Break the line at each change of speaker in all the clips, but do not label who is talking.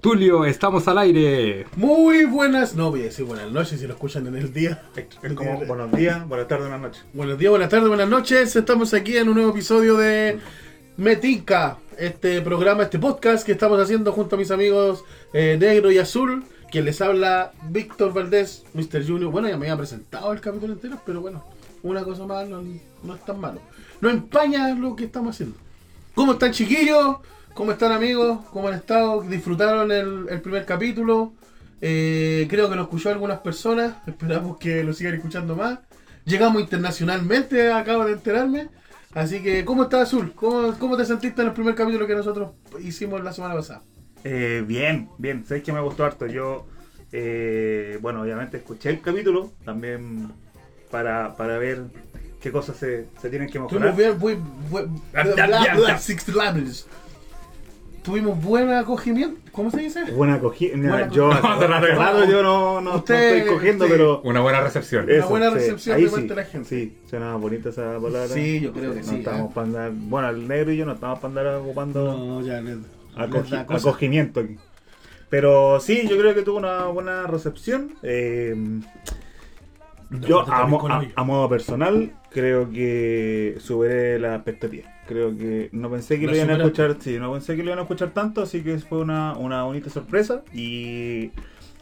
Tulio, estamos al aire.
Muy buenas, no voy a decir buenas noches si lo escuchan en el día.
Es como buenos días, buenas tardes, buenas noches.
Buenos días, buenas tardes, buenas noches. Estamos aquí en un nuevo episodio de Metinca, este programa, este podcast que estamos haciendo junto a mis amigos eh, Negro y Azul. Quien les habla, Víctor Valdés, Mr. Junior. Bueno, ya me había presentado el capítulo entero, pero bueno, una cosa más no, no es tan malo. No empaña lo que estamos haciendo. ¿Cómo están, chiquillos? ¿Cómo están, amigos? ¿Cómo han estado? ¿Disfrutaron el, el primer capítulo? Eh, creo que lo escuchó algunas personas. Esperamos que lo sigan escuchando más. Llegamos internacionalmente, acabo de enterarme. Así que, ¿cómo estás, Azul? ¿Cómo, ¿Cómo te sentiste en el primer capítulo que nosotros hicimos la semana pasada?
Eh, bien, bien, sabéis que me gustó harto. Yo, eh, bueno, obviamente escuché el capítulo también para, para ver qué cosas se, se tienen que mejorar.
Tuvimos bien, muy, buen- Tuvimos buen acogimiento. ¿Cómo se dice?
Buena acogida.
Buena
yo,
acogida.
hace rato- rato yo no, no, no
Usted,
estoy cogiendo,
sí.
pero.
Una buena recepción.
Una buena recepción
ahí
de parte de la gente.
Sí, suena bonita esa palabra.
Sí, yo creo que
no
sí,
Estamos
¿eh?
para andar, bueno, el negro y yo no estamos para andar ocupando
No, ya les,
acogi-
les
acogimiento aquí. Pero sí, yo creo que tuvo una buena recepción. Eh, yo, a, mo- modo personal, creo que superé la expectativa. Creo que no pensé que lo iban a escuchar, sí, no pensé que lo iban a escuchar tanto, así que fue una, una bonita sorpresa. Y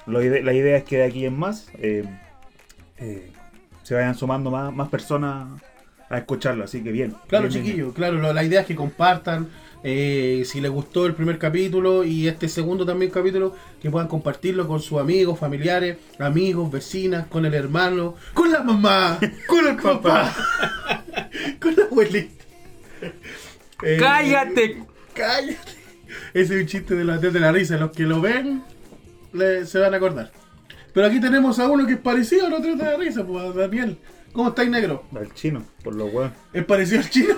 lo ide- la idea es que de aquí en más eh, eh, se vayan sumando más, más personas a escucharlo, así que bien.
Claro,
bien, bien,
chiquillos, claro, lo- la idea es que compartan. eh, si les gustó el primer capítulo y este segundo también capítulo, que puedan compartirlo con sus amigos, familiares, amigos, vecinas, con el hermano, con la mamá, con el papá, con la abuelita. Eh,
¡Cállate!
¡Cállate! Ese es un chiste de la, de la risa. Los que lo ven le- se van a acordar. Pero aquí tenemos a uno que es parecido al otro de la risa, pues a Daniel. ¿Cómo estáis, negro?
Al chino, por lo bueno.
Es parecido al chino.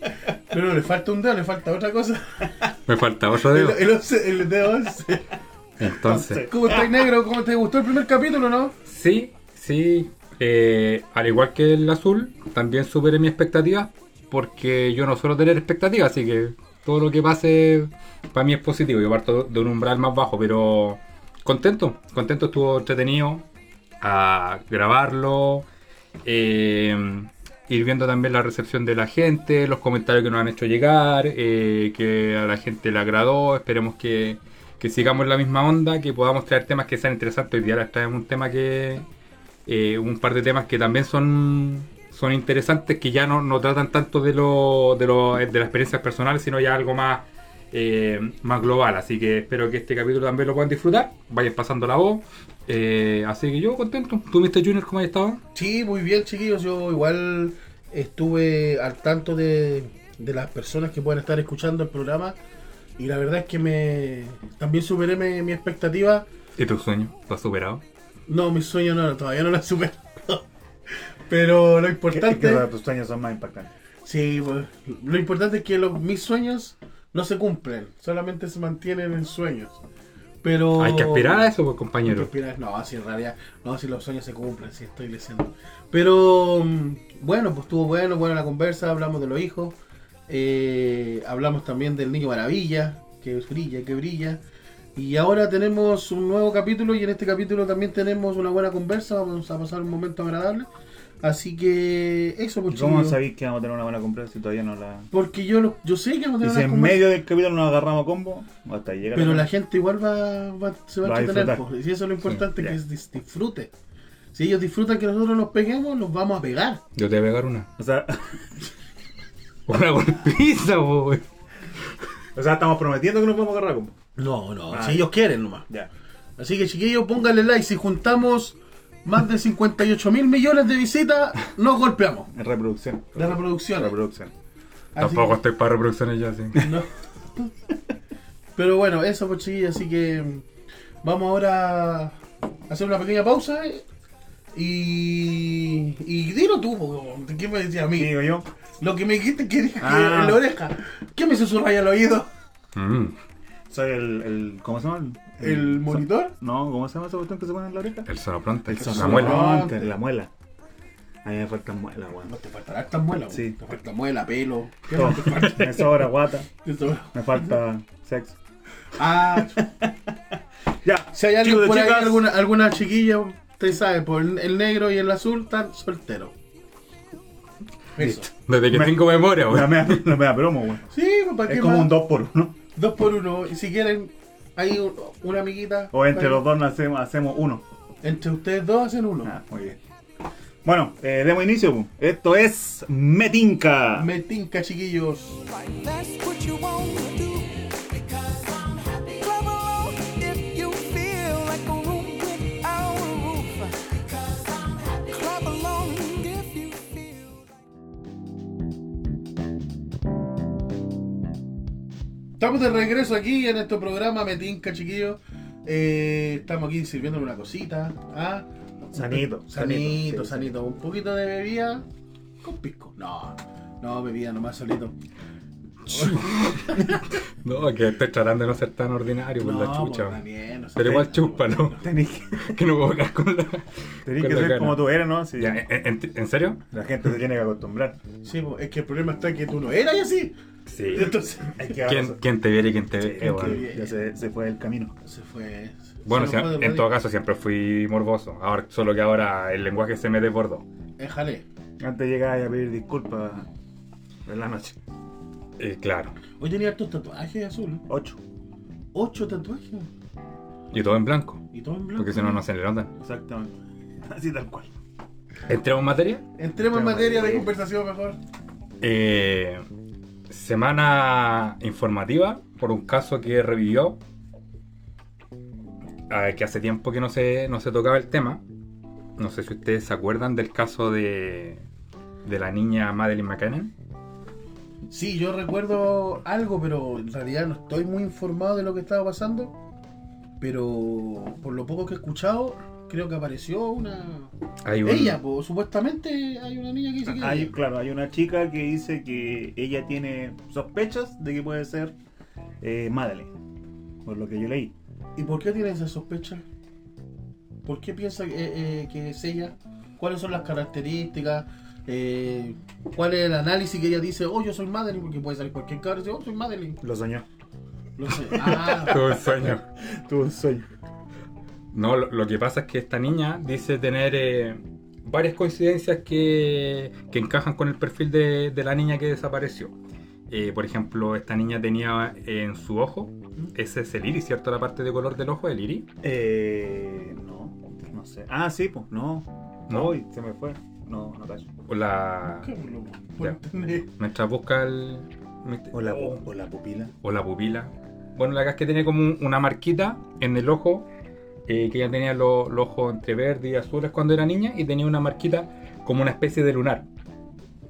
Pero no le falta un dedo, le falta otra cosa.
Me falta otro
El,
dedo.
el, once- el dedo 11.
Entonces,
¿Cómo estáis, negro? ¿Cómo te gustó el primer capítulo, no?
sí, sí. eh, al igual que el azul, también superé mi expectativa. Porque yo no suelo tener expectativas, así que todo lo que pase para mí es positivo. Yo parto de un umbral más bajo, pero contento. Contento, estuvo entretenido a grabarlo. Eh, ir viendo también la recepción de la gente, los comentarios que nos han hecho llegar, eh, que a la gente le agradó. Esperemos que, que sigamos en la misma onda, que podamos traer temas que sean interesantes. Hoy día les traemos un tema que. eh, un par de temas que también son, son interesantes, que ya no, no tratan tanto de, lo, de, lo, de las experiencias personales, sino ya algo más, más global. Así que espero que este capítulo también lo puedan disfrutar. Vayan pasando la voz. Eh, así que yo contento. ¿Tú, Mr. Junior, cómo has estado?
Sí, muy bien, chiquillos. Yo igual estuve al tanto de, de las personas que puedan estar escuchando el programa. Y la verdad es que me también superé mi, mi expectativa.
¿Y tu sueño? ¿Lo has superado?
No, mi sueño no, todavía no la superé. Pero lo
Que,
importante.
que tus sueños son más impactantes.
Sí, pues, lo importante es que los, mis sueños no se cumplen, solamente se mantienen en sueños. Pero
Hay que aspirar a eso, pues,
Hay que
compañero.
aspirar- No, si en realidad, no, si los sueños se cumplen, si estoy diciendo. Pero mm, bueno, pues estuvo bueno, buena la conversa, hablamos de los hijos, eh, hablamos también del niño maravilla, que brilla, que brilla. Y ahora tenemos un nuevo capítulo y en este capítulo también tenemos una buena conversa, vamos a pasar un momento agradable. Así que eso, pues
¿Y ¿Cómo sabéis que vamos a tener una buena conversa si todavía no la...
Porque yo, lo- yo sé que vamos a tener
si
una
en medio del capítulo nos agarramos a combo, hasta ahí llega
pero la
la
gente igual va, va- se va,
Va
a entretener. pues, y eso es lo importante,
ya.
que es dis- disfrute. Si ellos disfrutan que nosotros nos peguemos, nos vamos a pegar.
Yo te voy a pegar una.
O sea,
Una golpiza, po, güey.
o sea, estamos prometiendo que nos vamos a agarrar a combo.
No, no,
Ah,
si
ya.
ellos quieren nomás.
Ya.
Así que chiquillos, pónganle like. Si juntamos más de 58 mil millones de visitas, nos golpeamos.
En reproducción.
De reproducción.
Reproducción.
Tampoco
que-
estoy para reproducciones ya, sí.
No. Pero bueno, eso pues chiquillos, así que vamos ahora a hacer una pequeña pausa eh, y... Y dilo tú, ¿qué me decía a mí?
Digo yo.
Lo que me dijiste que dije
Ah.
en la oreja. ¿Qué me susurra al oído?
Mm.
Soy el, el. ¿Cómo se llama?
¿El monitor?
No, ¿cómo se llama esa cuestión que se pone en la oreja?
El sonopronte.
El
la
sonopronte.
muela.
sonopronte, La muela. A mí me faltan muelas, weón.
No te faltará esta muela,
Sí.
Te falta muela, pelo. ¿Qué más te falta?
Me sobra guata. Me falta sexo.
Ah,
Ya,
Si hay alguien
chicos
por ahí,
chicas,
alguna, alguna chiquilla, usted sabe, por el, el negro y el azul están solteros. Eso.
Desde que
Me-
tengo memoria, weón.
mea, la mea promo, weón.
Sí, pues para
Es
qué
como
más?
un 2 por 1
Dos por uno. Y si quieren, hay un- una amiguita.
O entre los dos hacemos, hacemos uno.
Entre ustedes dos hacen uno.
Ah, muy bien. Bueno, eh, demos inicio. pu. Esto es Metinca.
Me tinca, chiquillos.
That's what you want to do.
Estamos de regreso aquí en este programa Me tinca, chiquillos. Eh, estamos aquí sirviéndole una cosita. ¿ah?
Sanito,
Sanito,
sanito, sí,
sanito. Un poquito de bebida con pisco. No, no, bebida nomás solito.
No, que estoy tratando de no ser tan ordinario por
no,
la chucha.
pues, también, no sé.
Pero igual chupa, ¿no?
Tenés que,
Que no puedo hablar con la.
tenés
con
que
la
ser como tú eres, ¿no? Sí.
Ya, ¿en, en- serio?
La gente se tiene que acostumbrar.
Sí, pues, es que el problema está que tú no eras y así.
Sí.
Entonces,
Hay que
¿Quién, quién te viera y quién te.
Ya se, se fue del camino.
se fue.
Bueno,
se
en todo caso siempre fui morboso. Ahora, solo que ahora el lenguaje se me desbordó.
Éjale.
Antes llegaba a pedir disculpas en la noche.
Eh, claro.
Hoy tenía hartos tatuajes azul.
8.
Ocho tatuajes.
Y todo en blanco.
Y todo en blanco.
Porque si no, no se le nota.
Exactamente. Así tal cual.
¿Entremos en materia?
Entremos en materia de conversación mejor.
Eh, semana informativa por un caso que revivió. ah, que hace tiempo que no se, no se tocaba el tema. No sé si ustedes se acuerdan del caso de, de la niña Madeleine McCann.
Sí, yo recuerdo algo, pero en realidad no estoy muy informado de lo que estaba pasando. Pero por lo poco que he escuchado, creo que apareció una.
Hay un-
Ella, pues supuestamente hay una niña que dice que.
Hay,
ella.
claro, hay una chica que dice que ella tiene sospechas de que puede ser eh, Madeleine. Por lo que yo leí.
¿Y por qué tiene esa sospecha? ¿Por qué piensa que, eh, que es ella? ¿Cuáles son las características? Eh, ¿Cuál es el análisis que ella dice? Oh, yo soy Madeline, porque puede salir cualquier cabrón y dice, oh, soy Madeline.
Lo soñó.
Lo sé. Ah,
Tuve un sueño.
Tuvo un sueño.
No, lo, lo que pasa es que esta niña dice tener eh, varias coincidencias que, que encajan con el perfil de, de la niña que desapareció. Eh, por ejemplo, esta niña tenía en su ojo, ese es el iris, ¿cierto? La parte de color del ojo, el iris.
Eh. No, no sé. Ah, sí, pues, no.
No.
Se me fue. No, no cacho.
O la. Ya. Mientras busca el.
O la, o la pupila.
o la pupila. Bueno, la que es que tiene como un- una marquita en el ojo, eh, que ella tenía lo- los ojos entre verde y azules cuando era niña, y tenía una marquita como una especie de lunar.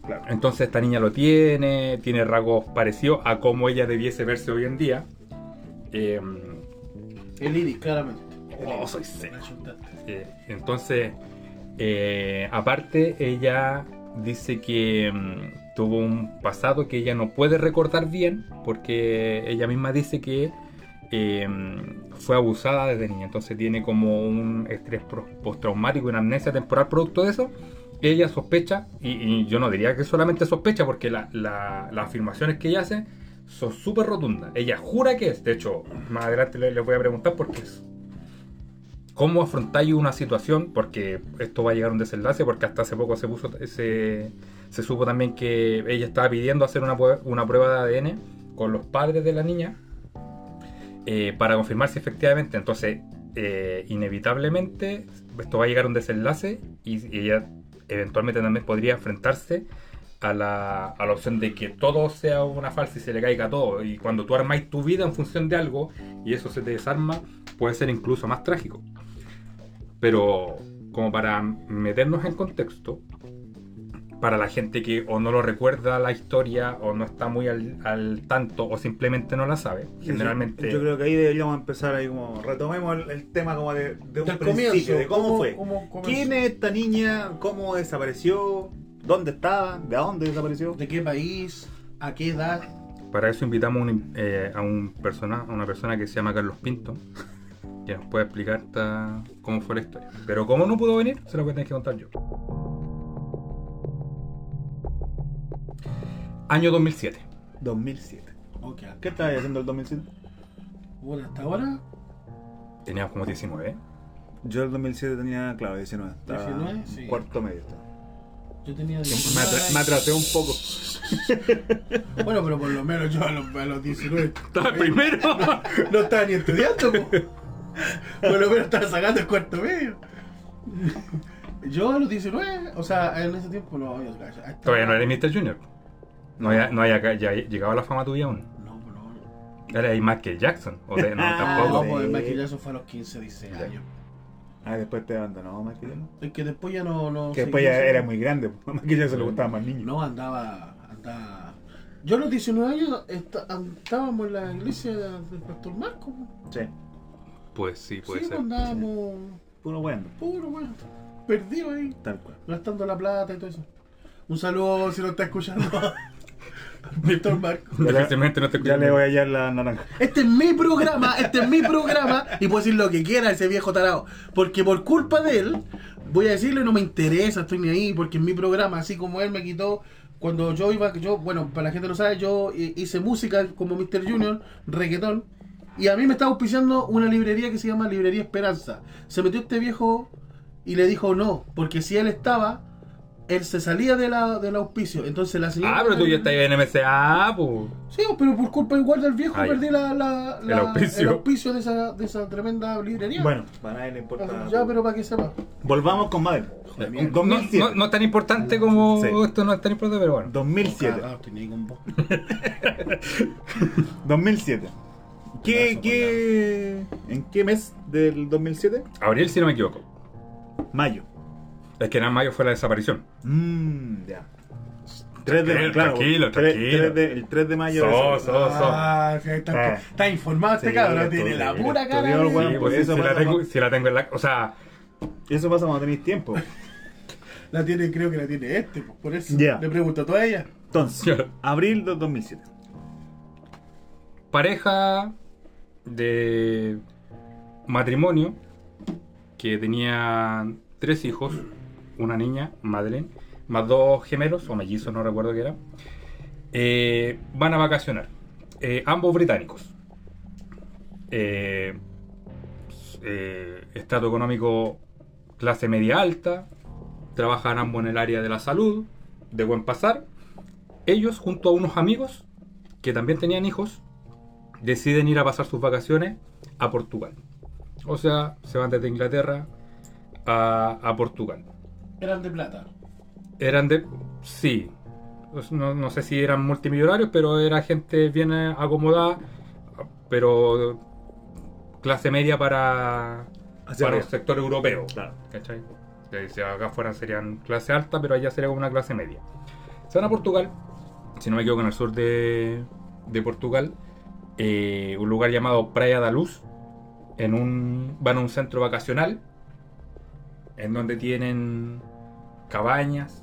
Claro.
Entonces esta niña lo tiene, tiene rasgos parecidos a cómo ella debiese verse hoy en día. Eh,
El iris, claramente. El
Oh, soy eh, entonces, eh, aparte, ella dice que mm, tuvo un pasado que ella no puede recordar bien, porque ella misma dice que eh, fue abusada desde niña. Entonces tiene como un estrés postraumático, una amnesia temporal producto de eso. Ella sospecha, y, yo no diría que solamente sospecha, porque la- la- las afirmaciones que ella hace son súper rotundas. Ella jura que es, de hecho, más adelante le- les voy a preguntar por qué es. ¿Cómo afrontáis una situación? Porque esto va a llegar a un desenlace, porque hasta hace poco se puso supo también que ella estaba pidiendo hacer una, una prueba de ADN con los padres de la niña eh, para confirmar si efectivamente, entonces, eh, inevitablemente, esto va a llegar a un desenlace y, y ella eventualmente también podría enfrentarse a la, a la opción de que todo sea una falsa y se le caiga todo. Y cuando tú armáis tu vida en función de algo y eso se te desarma, puede ser incluso más trágico. Pero como para meternos en contexto, para la gente que o no lo recuerda la historia o no está muy al, al tanto o simplemente no la sabe, generalmente...
Yo creo que ahí deberíamos empezar ahí como. Retomemos el, el tema como de, de un principio,
comienzo,
de cómo,
¿cómo-
fue.
cómo?
¿Quién es esta niña? ¿Cómo desapareció? ¿Dónde estaba? ¿De dónde desapareció?
¿De qué país? ¿A qué edad?
Para eso invitamos un- eh, a, un persona, a una persona que se llama Carlos Pinto, que nos puede explicar esta- cómo fue la historia. Pero como no pudo venir, se lo voy a tener que contar yo. Año 2007.
2007.
Ok.
¿Qué estabas haciendo el 2007?
Bueno, hasta ahora.
Teníamos como 19.
Yo el 2007 tenía, claro, 19. Estaba
19,
en
sí.
Cuarto medio. estaba.
Yo tenía
Me,
19
atra- me atrasé un poco.
Bueno, pero por lo menos yo a los, a los 19.
Estaba primero.
No estaba ni estudiando, po. Por lo menos estaba sacando el cuarto medio. Yo a los 19, o sea, en ese tiempo no. yo- estaba-
Todavía no eres Mr. Junior. No había, no había ya llegado a la fama tuya aún.
No, pues no.
Era ahí Michael Jackson. O de, no,
Ah,
tampoco.
No,
sí.
pues Michael Jackson fue a los 15, 16 años.
Ah, después te abandonó Michael Jackson.
Es que después ya no. no
Que después ya era muy grande. A Michael Jackson le gustaban más niños.
No, andaba. andaba... Yo a los 19 años estábamos en la iglesia del pastor Marco.
Sí.
Pues sí, puede
sí,
ser.
pues andábamos.
Puro bueno.
Puro, bueno. Perdido ahí.
Tal cual.
Gastando la plata y todo eso. Un saludo si lo está escuchando. Víctor Marco.
Difícilmente no te
Ya le voy a hallar la naranja.
Este es mi programa, este es mi programa y puedo decir lo que quiera ese viejo tarado. Porque por culpa de él, voy a decirle no me interesa, estoy ni ahí, porque es mi programa, así como él me quitó cuando yo iba, yo, bueno, para la gente que no sabe, yo hice música como Mr. Junior, reggaetón, y a mí me estaba auspiciando una librería que se llama Librería Esperanza. Se metió este viejo y le dijo no, porque si él estaba, él se salía de la, del auspicio. Entonces la señora.
Ah, pero tú ya estás en MCA, pues.
Sí, pero por culpa igual del viejo
Ay.
perdí la, la-
El
la-
auspicio.
el auspicio de esa, de esa tremenda librería.
Bueno, para nadie le importa.
ya, pero para que sepa.
Volvamos con
mierda.
No,
2007.
no, no es tan importante como
Sí.
esto, no es tan importante, pero bueno.
2007.
Cagado, estoy ni ahí con vos.
2007. ¿Qué, qué, ¿En qué mes del 2007?
Abril, si no me equivoco.
Mayo.
Es que en mayo fue la desaparición.
Mmm, ya. 3 de,
Tranquilo,
claro,
tranquilo, tranquilo.
tres de- el 3 de mayo. de
So, so, so.
Ah, sí, está,
Ah.
está informado este
Sí,
cabrón, tiene la pura cara. de-
weón.
Sí,
pues
pues, sí,
eso
si, la tengo, si la tengo en la. O sea,
Eso pasa cuando tenéis tiempo.
La tiene, creo que la tiene este, pues, por eso.
Ya.
Le pregunto a toda ella.
Entonces, abril del 2007.
pareja de matrimonio que tenía tres hijos, una niña, Madeleine, más dos gemelos o mellizos, no recuerdo qué era, eh, van a vacacionar. Eh, ambos británicos. Eh, eh, estrato económico clase media alta, trabajan ambos en el área de la salud, de buen pasar. Ellos, junto a unos amigos que también tenían hijos, deciden ir a pasar sus vacaciones a Portugal. O sea, se van desde Inglaterra a, a Portugal.
Eran de plata.
Eran de... Sí. Pues No, no sé si eran multimillonarios, pero era gente bien eh, acomodada, pero clase media para,
Hacia
para sector europeo.
Claro.
¿Cachai? Si acá fueran serían clase alta, pero allá sería como una clase media. Se van a Portugal, si no me equivoco, en el sur de, de Portugal, eh, un lugar llamado Praia da Luz. En un, van a un centro vacacional, en donde tienen cabañas.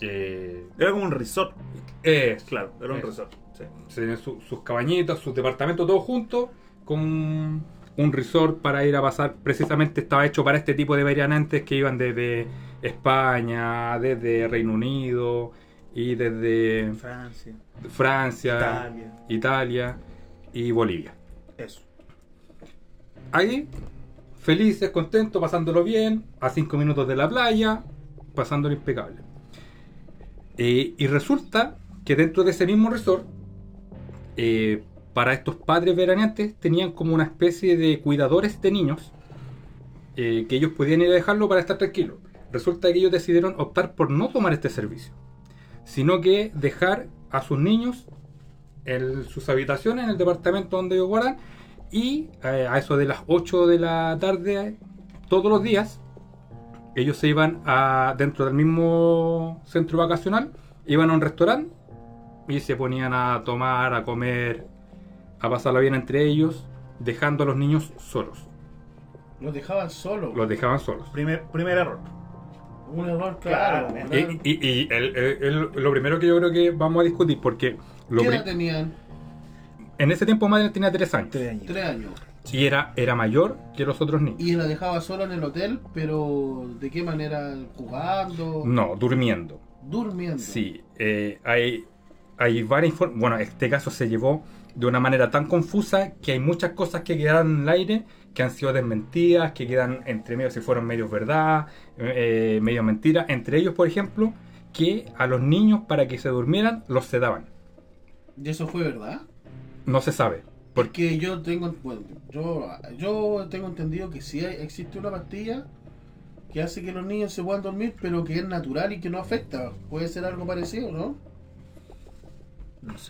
eh,
Era como un resort.
es,
Claro, era un
es.
resort. Sí.
tienen su- sus cabañitas, sus departamentos, todos juntos, con un, un resort para ir a pasar. Precisamente estaba hecho para este tipo de variantes que iban desde España, desde Reino Unido y desde
Francia.
Francia,
Italia.
Italia y Bolivia.
Eso.
Ahí, felices, contentos, pasándolo bien, a cinco minutos de la playa, pasándolo impecable. Eh, y resulta que dentro de ese mismo resort, eh, para estos padres veraneantes tenían como una especie de cuidadores de niños eh, que ellos podían ir a dejarlo para estar tranquilos. Resulta que ellos decidieron optar por no tomar este servicio, sino que dejar a sus niños en sus habitaciones, en el departamento donde ellos guardan, y eh, a eso de las 8 de la tarde, todos los días, ellos se iban a, dentro del mismo centro vacacional, iban a un restaurante y se ponían a tomar, a comer, a pasarla bien entre ellos, dejando a los niños solos.
Los dejaban solos.
Los dejaban solos.
Primer, primer error.
Un error claro.
Claro,
claro.
Y, y- y el- el- el- lo primero que yo creo que vamos a discutir, porque lo
¿Qué edad tenían?
En ese tiempo madre tenía 3 años
Tres años.
Tres años.
y era, era mayor que los otros niños.
Y la dejaba sola en el hotel, pero ¿de qué manera? ¿Jugando?
No, durmiendo.
Durmiendo.
Sí, eh, hay, hay varias Bueno, este caso se llevó de una manera tan confusa que hay muchas cosas que quedaron en el aire que han sido desmentidas, que quedan entre medios si fueron medios verdad, eh, medios mentira. Entre ellos, por ejemplo, que a los niños para que se durmieran los sedaban.
¿Y eso fue verdad?
No se sabe.
Porque yo tengo, bueno, yo, yo tengo entendido que sí hay- existe una pastilla que hace que los niños se puedan dormir, pero que es natural y que no afecta. Puede ser algo parecido, ¿no?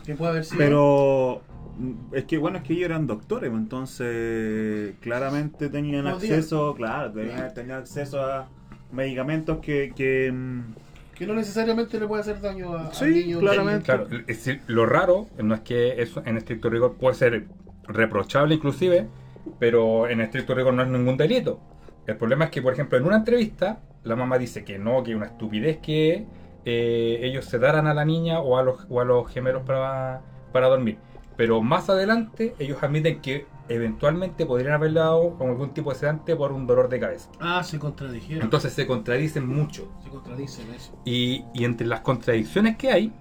Que puede haber sido.
Pero mm, es que bueno, es que ellos eran doctores, pues, entonces claramente tenían acceso, claro, tenían, tenían acceso a medicamentos que, que mm,
que no necesariamente le puede hacer daño a,
Sí,
al niño.
claramente.
Claro, es decir, lo raro no es que eso en estricto rigor puede ser reprochable inclusive, pero en estricto rigor no es ningún delito. El problema es que, por ejemplo, en una entrevista, la mamá dice que no, que es una estupidez que eh, ellos se daran a la niña o a los, o a los gemelos para, para dormir. Pero más adelante, ellos admiten que eventualmente podrían haberle dado con algún tipo de sedante por un dolor de cabeza.
Ah, se contradijeron.
Entonces se contradicen mucho.
se contradicen eso.
Y, y entre las contradicciones que hay,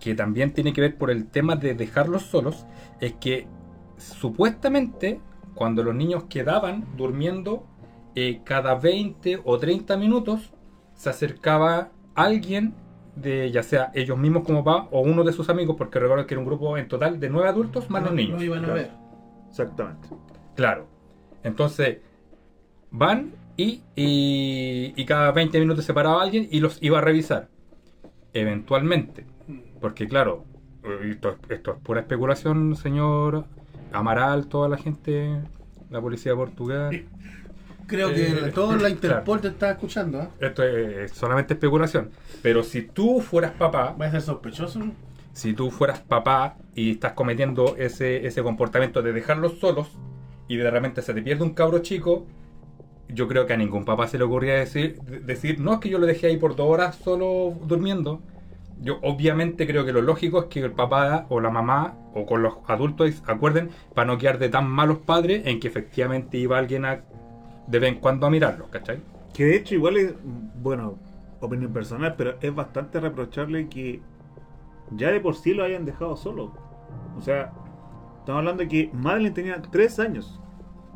que también tiene que ver por el tema de dejarlos solos, es que supuestamente cuando los niños quedaban durmiendo, eh, cada 20 o 30 minutos se acercaba alguien de ya sea ellos mismos como papá o uno de sus amigos, porque recuerdo que era un grupo en total de 9 adultos más los niños.
No iban a ver.
Exactamente.
Claro. Entonces, van y, y, y cada 20 minutos se paraba alguien y los iba a revisar. Eventualmente. Porque claro, eh, esto, es- esto es pura especulación, señor Amaral, toda la gente, la policía Portugal.
Creo que
Eh,
toda la Interpol
claro.
te está escuchando. ¿eh?
Esto es solamente especulación. Pero si tú fueras papá,
Va a ser sospechoso.
Si tú fueras papá y estás cometiendo ese, ese comportamiento de dejarlos solos y de repente se te pierde un cabro chico, yo creo que a ningún papá se le ocurría decir, de- decir no es que yo lo dejé ahí por dos horas solo durmiendo. Yo obviamente creo que lo lógico es que el papá o la mamá o con los adultos acuerden para no quedar de tan malos padres en que efectivamente iba alguien a, de vez en cuando a mirarlos, ¿cachai?
Que de hecho igual es, bueno, opinión personal, pero es bastante reprochable que ya de por sí lo hayan dejado solo. O sea, estamos hablando de que Madeline tenía tres años.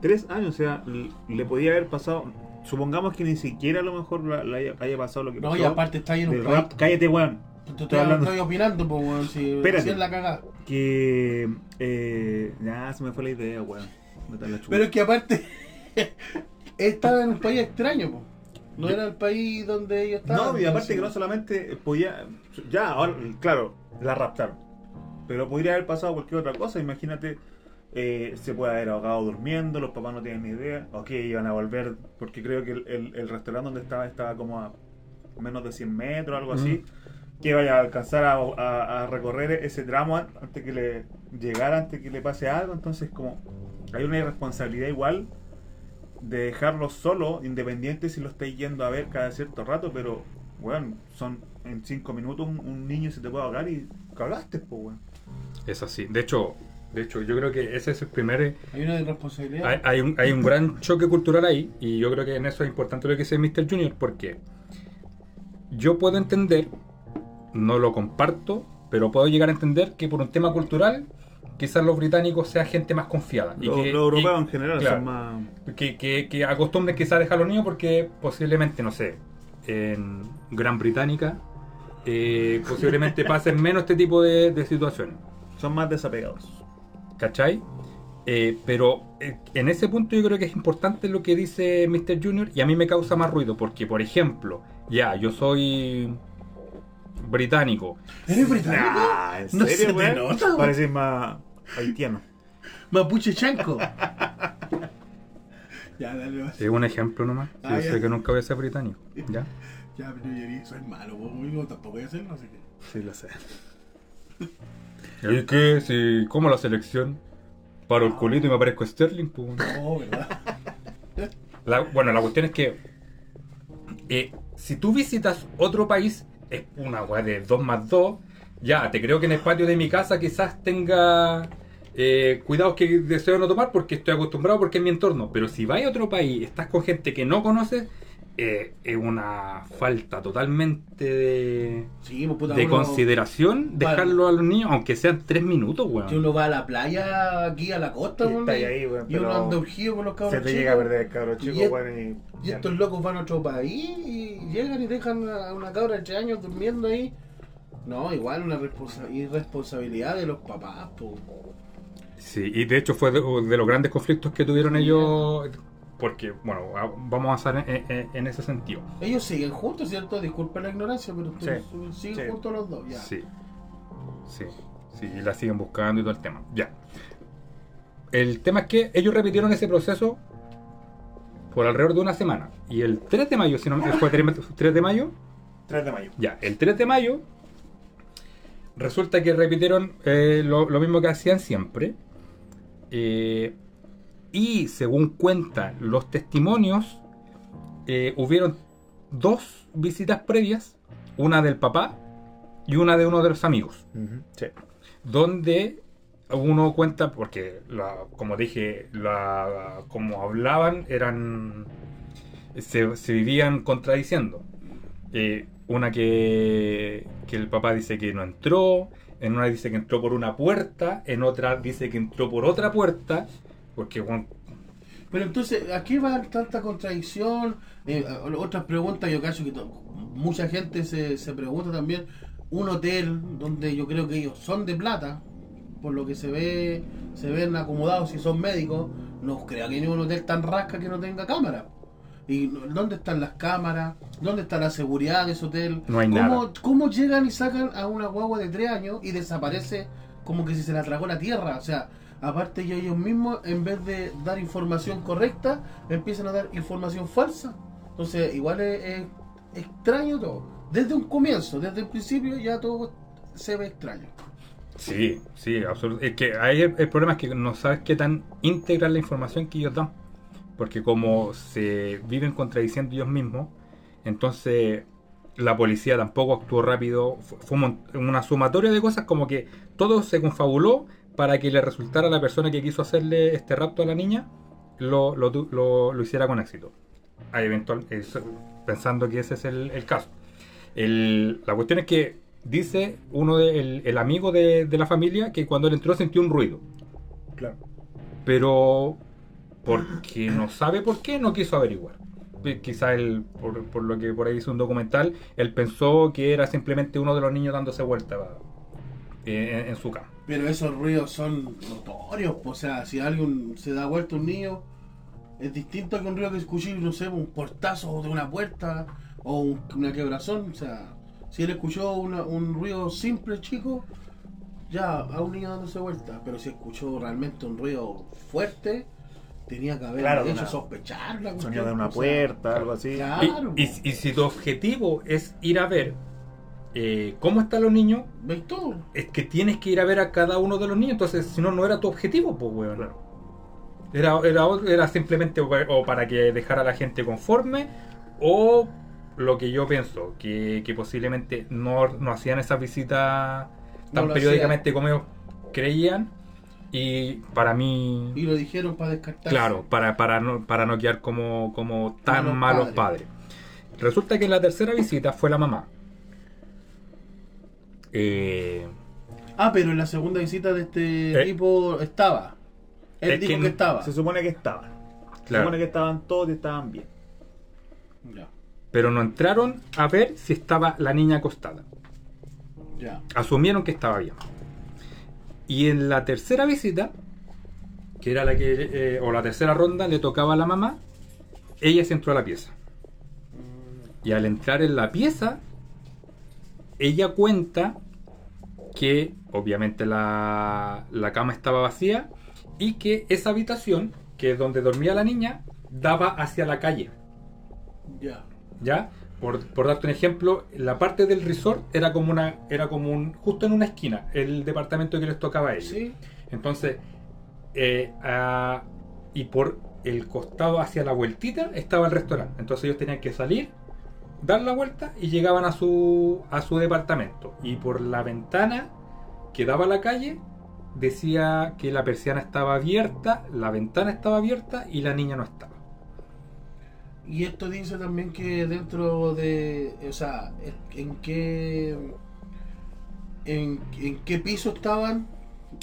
Tres años, o sea, le podía haber pasado, supongamos que ni siquiera a lo mejor la- la haya, haya pasado lo que
No,
pasó.
y aparte está ahí en un
rap. Cállate, weón.
Te estoy,
hablando-
estoy opinando, pues, weón. Si,
Espérate.
si es la cagada.
Que... Eh, ya, se me fue la idea, weón.
Pero es que aparte. estaba en un país extraño, pues. No era el país donde ellos estaban.
No, y aparte que no solamente podía. Ya, ahora, claro, la raptaron. Pero podría haber pasado cualquier otra cosa. Imagínate, eh, se puede haber ahogado durmiendo, los papás no tienen ni idea. Ok, iban a volver, porque creo que el, el- el restaurante donde estaba estaba como a menos de 100 metros, algo así. Que vaya a alcanzar a, a- a recorrer ese tramo an- antes que le llegara, antes que le pase algo. Entonces, como hay una irresponsabilidad igual de dejarlo solo, independiente si lo estáis yendo a ver cada cierto rato, pero, weón, son en 5 minutos un, un niño se te puede ahogar y cagaste, pues, weón.
Es así. De hecho, de hecho, yo creo que ese es el primer
Hay una irresponsabilidad.
Hay, hay un, hay un gran choque cultural ahí y yo creo que en eso es importante lo que dice Mr. Junior porque yo puedo entender, no lo comparto, pero puedo llegar a entender que por un tema cultural quizás los británicos sean gente más confiada. Y
Los
que,
los europeos
y-
en general
claro,
son más.
que, que, que acostumbren quizás a dejar a los niños porque posiblemente, no sé, en Gran Británica eh, posiblemente pasen menos este tipo de, de situaciones.
Son más desapegados.
¿Cachai? Eh, pero eh, en ese punto yo creo que es importante lo que dice Mr. Junior y a mí me causa más ruido porque, por ejemplo, ya, yo soy británico.
¿Eres británico?
Ah, ¿en
No
serio,
se te nota.
Pareces más haitiano.
Mapuche chanco. ya, dale más.
Es un ejemplo nomás.
Ah,
yo
ya.
sé que nunca voy a ser británico. ¿Ya?
Ya, pero yo diría, soy malo. Yo tampoco voy a hacerlo, así que.
Sí, lo sé.
¿Y qué? Si, ¿Cómo la selección? Paro el culito y me aparezco Sterling. Pues,
No, ¿verdad?
La- bueno, la cuestión es que eh, si tú visitas otro país, es una weá de 2 más 2. Ya, te creo que en el patio de mi casa quizás tenga eh, cuidados que deseo no tomar porque estoy acostumbrado, porque es mi entorno. Pero si vas a otro país, estás con gente que no conoces, eh, es una falta totalmente de,
Sí, pues puta,
de
uno-
consideración
Vale.
dejarlo a los niños, aunque sean tres minutos,
Si
weón.
uno va a la playa aquí a la costa,
Y
weón,
está
y,
ahí, weón,
y uno anda urgido con los cabros
Se te
chicos,
llega a perder el cabro chico,
Y es-
weón, y.
Y estos locos van a otro país y llegan y dejan a una cabra de 3 años durmiendo ahí. No, igual una responsa- irresponsabilidad de los papás, po.
Sí, y de hecho fue de, de los grandes conflictos que tuvieron ellos, porque, bueno, vamos a avanzar en, en- en ese sentido.
Ellos siguen juntos, ¿cierto? Disculpen la ignorancia, pero ustedes siguen
sí.
juntos los dos, ya.
Sí, sí, sí, y la siguen buscando y todo el tema. Ya. El tema es que ellos repitieron ese proceso por alrededor de una semana. Y el 3 de mayo, si no me fue 3 de mayo,
3 de mayo.
ya, el 3 de mayo resulta que repitieron eh, lo, lo mismo que hacían siempre. Eh, y según cuentan los testimonios, eh, hubieron dos visitas previas, una del papá y una de uno de los amigos,
Sí.
donde uno cuenta, porque la- como dije, la, como hablaban, eran se, se vivían contradiciendo. Eh, una que, que el papá dice que no entró, en una dice que entró por una puerta, en otra dice que entró por otra puerta, porque bueno,
Pero entonces, ¿a qué va tanta contradicción? Eh, otras preguntas, yo cacho que mucha gente se, se pregunta también. Un hotel donde yo creo que ellos son de plata, por lo que se ve, se ven acomodados si son médicos, no crea que ni un hotel tan rasca que no tenga cámara. ¿Y dónde están las cámaras? ¿Dónde está la seguridad de ese hotel?
No hay
¿Cómo,
nada.
¿Cómo llegan y sacan a una guagua de tres años y desaparece como que si se la tragó la tierra? O sea, aparte ellos mismos, en vez de dar información correcta, empiezan a dar información falsa. Entonces, igual es, es extraño todo. Desde un comienzo, desde el principio, ya todo se ve extraño.
Sí, sí, absolutamente. Es que ahí el, el problema es que no sabes qué tan íntegra la información que ellos dan. Porque como se viven contradiciendo ellos mismos, entonces la policía tampoco actuó rápido. Fu- Fue una sumatoria de cosas como que todo se confabuló para que le resultara a la persona que quiso hacerle este rapto a la niña, lo, lo, lo- lo hiciera con éxito. Eventual- pensando que ese es el, el caso. El- la cuestión es que dice uno de, el, el amigo de, de la familia que cuando él entró sintió un ruido.
Claro.
Pero porque no sabe por qué, no quiso averiguar. Quizá él, por, por lo que por ahí hizo un documental, él pensó que era simplemente uno de los niños dándose vuelta eh, en, su cama.
Pero esos ruidos son notorios. O sea, si alguien se da vuelta un niño, es distinto que un ruido que escuché, no sé, un portazo de una puerta o un- una quebrazón. O sea, si él escuchó una- un ruido simple, chico, ya a un niño dándose vuelta. Pero si escuchó realmente un ruido fuerte, tenía que haber
Claro,
hecho
una-
sospechar la cuestión,
de una
o sea,
puerta, algo así.
Claro.
Y, y- y si tu objetivo es ir a ver eh, cómo están los niños,
¿Veis todo?
es que tienes que ir a ver a cada uno de los niños. Entonces, si no, no era tu objetivo, pues, weón.
Claro.
Era, era, era simplemente o pa- o para que dejara a la gente conforme o lo que yo pienso, que, que posiblemente no, no hacían esas visitas tan
No
periódicamente como ellos creían y para mí,
Y lo dijeron para descartar.
claro, para, para, no, para no quedar como, como tan
Malos
malos padres. Resulta que en la tercera visita fue la mamá. Eh,
Ah, pero en la segunda visita de este
Eh.
tipo estaba. Él
Es
dijo
que
que, estaba.
Se supone que estaban. Se supone que estaban todos y estaban bien.
Ya,
pero no entraron a ver si estaba la niña acostada.
ya.
asumieron que estaba bien. Y en la tercera visita, que era la que, eh, o la tercera ronda, le tocaba a la mamá, ella se entró a la pieza. Y al entrar en la pieza, ella cuenta que obviamente la, la cama estaba vacía y que esa habitación, que es donde dormía la niña, daba hacia la calle.
Ya.
¿Ya? Por, por darte un ejemplo, la parte del resort era como una, era como un, justo en una esquina, el departamento que les tocaba a ellos.
Sí.
Entonces, eh, y por el costado hacia la vueltita estaba el restaurante. Entonces ellos tenían que salir, dar la vuelta y llegaban a su, a su departamento. Y por la ventana que daba a la calle, decía que la persiana estaba abierta, la ventana estaba abierta y la niña no estaba.
Y esto dice también que dentro de, o sea, en qué, en, en qué piso estaban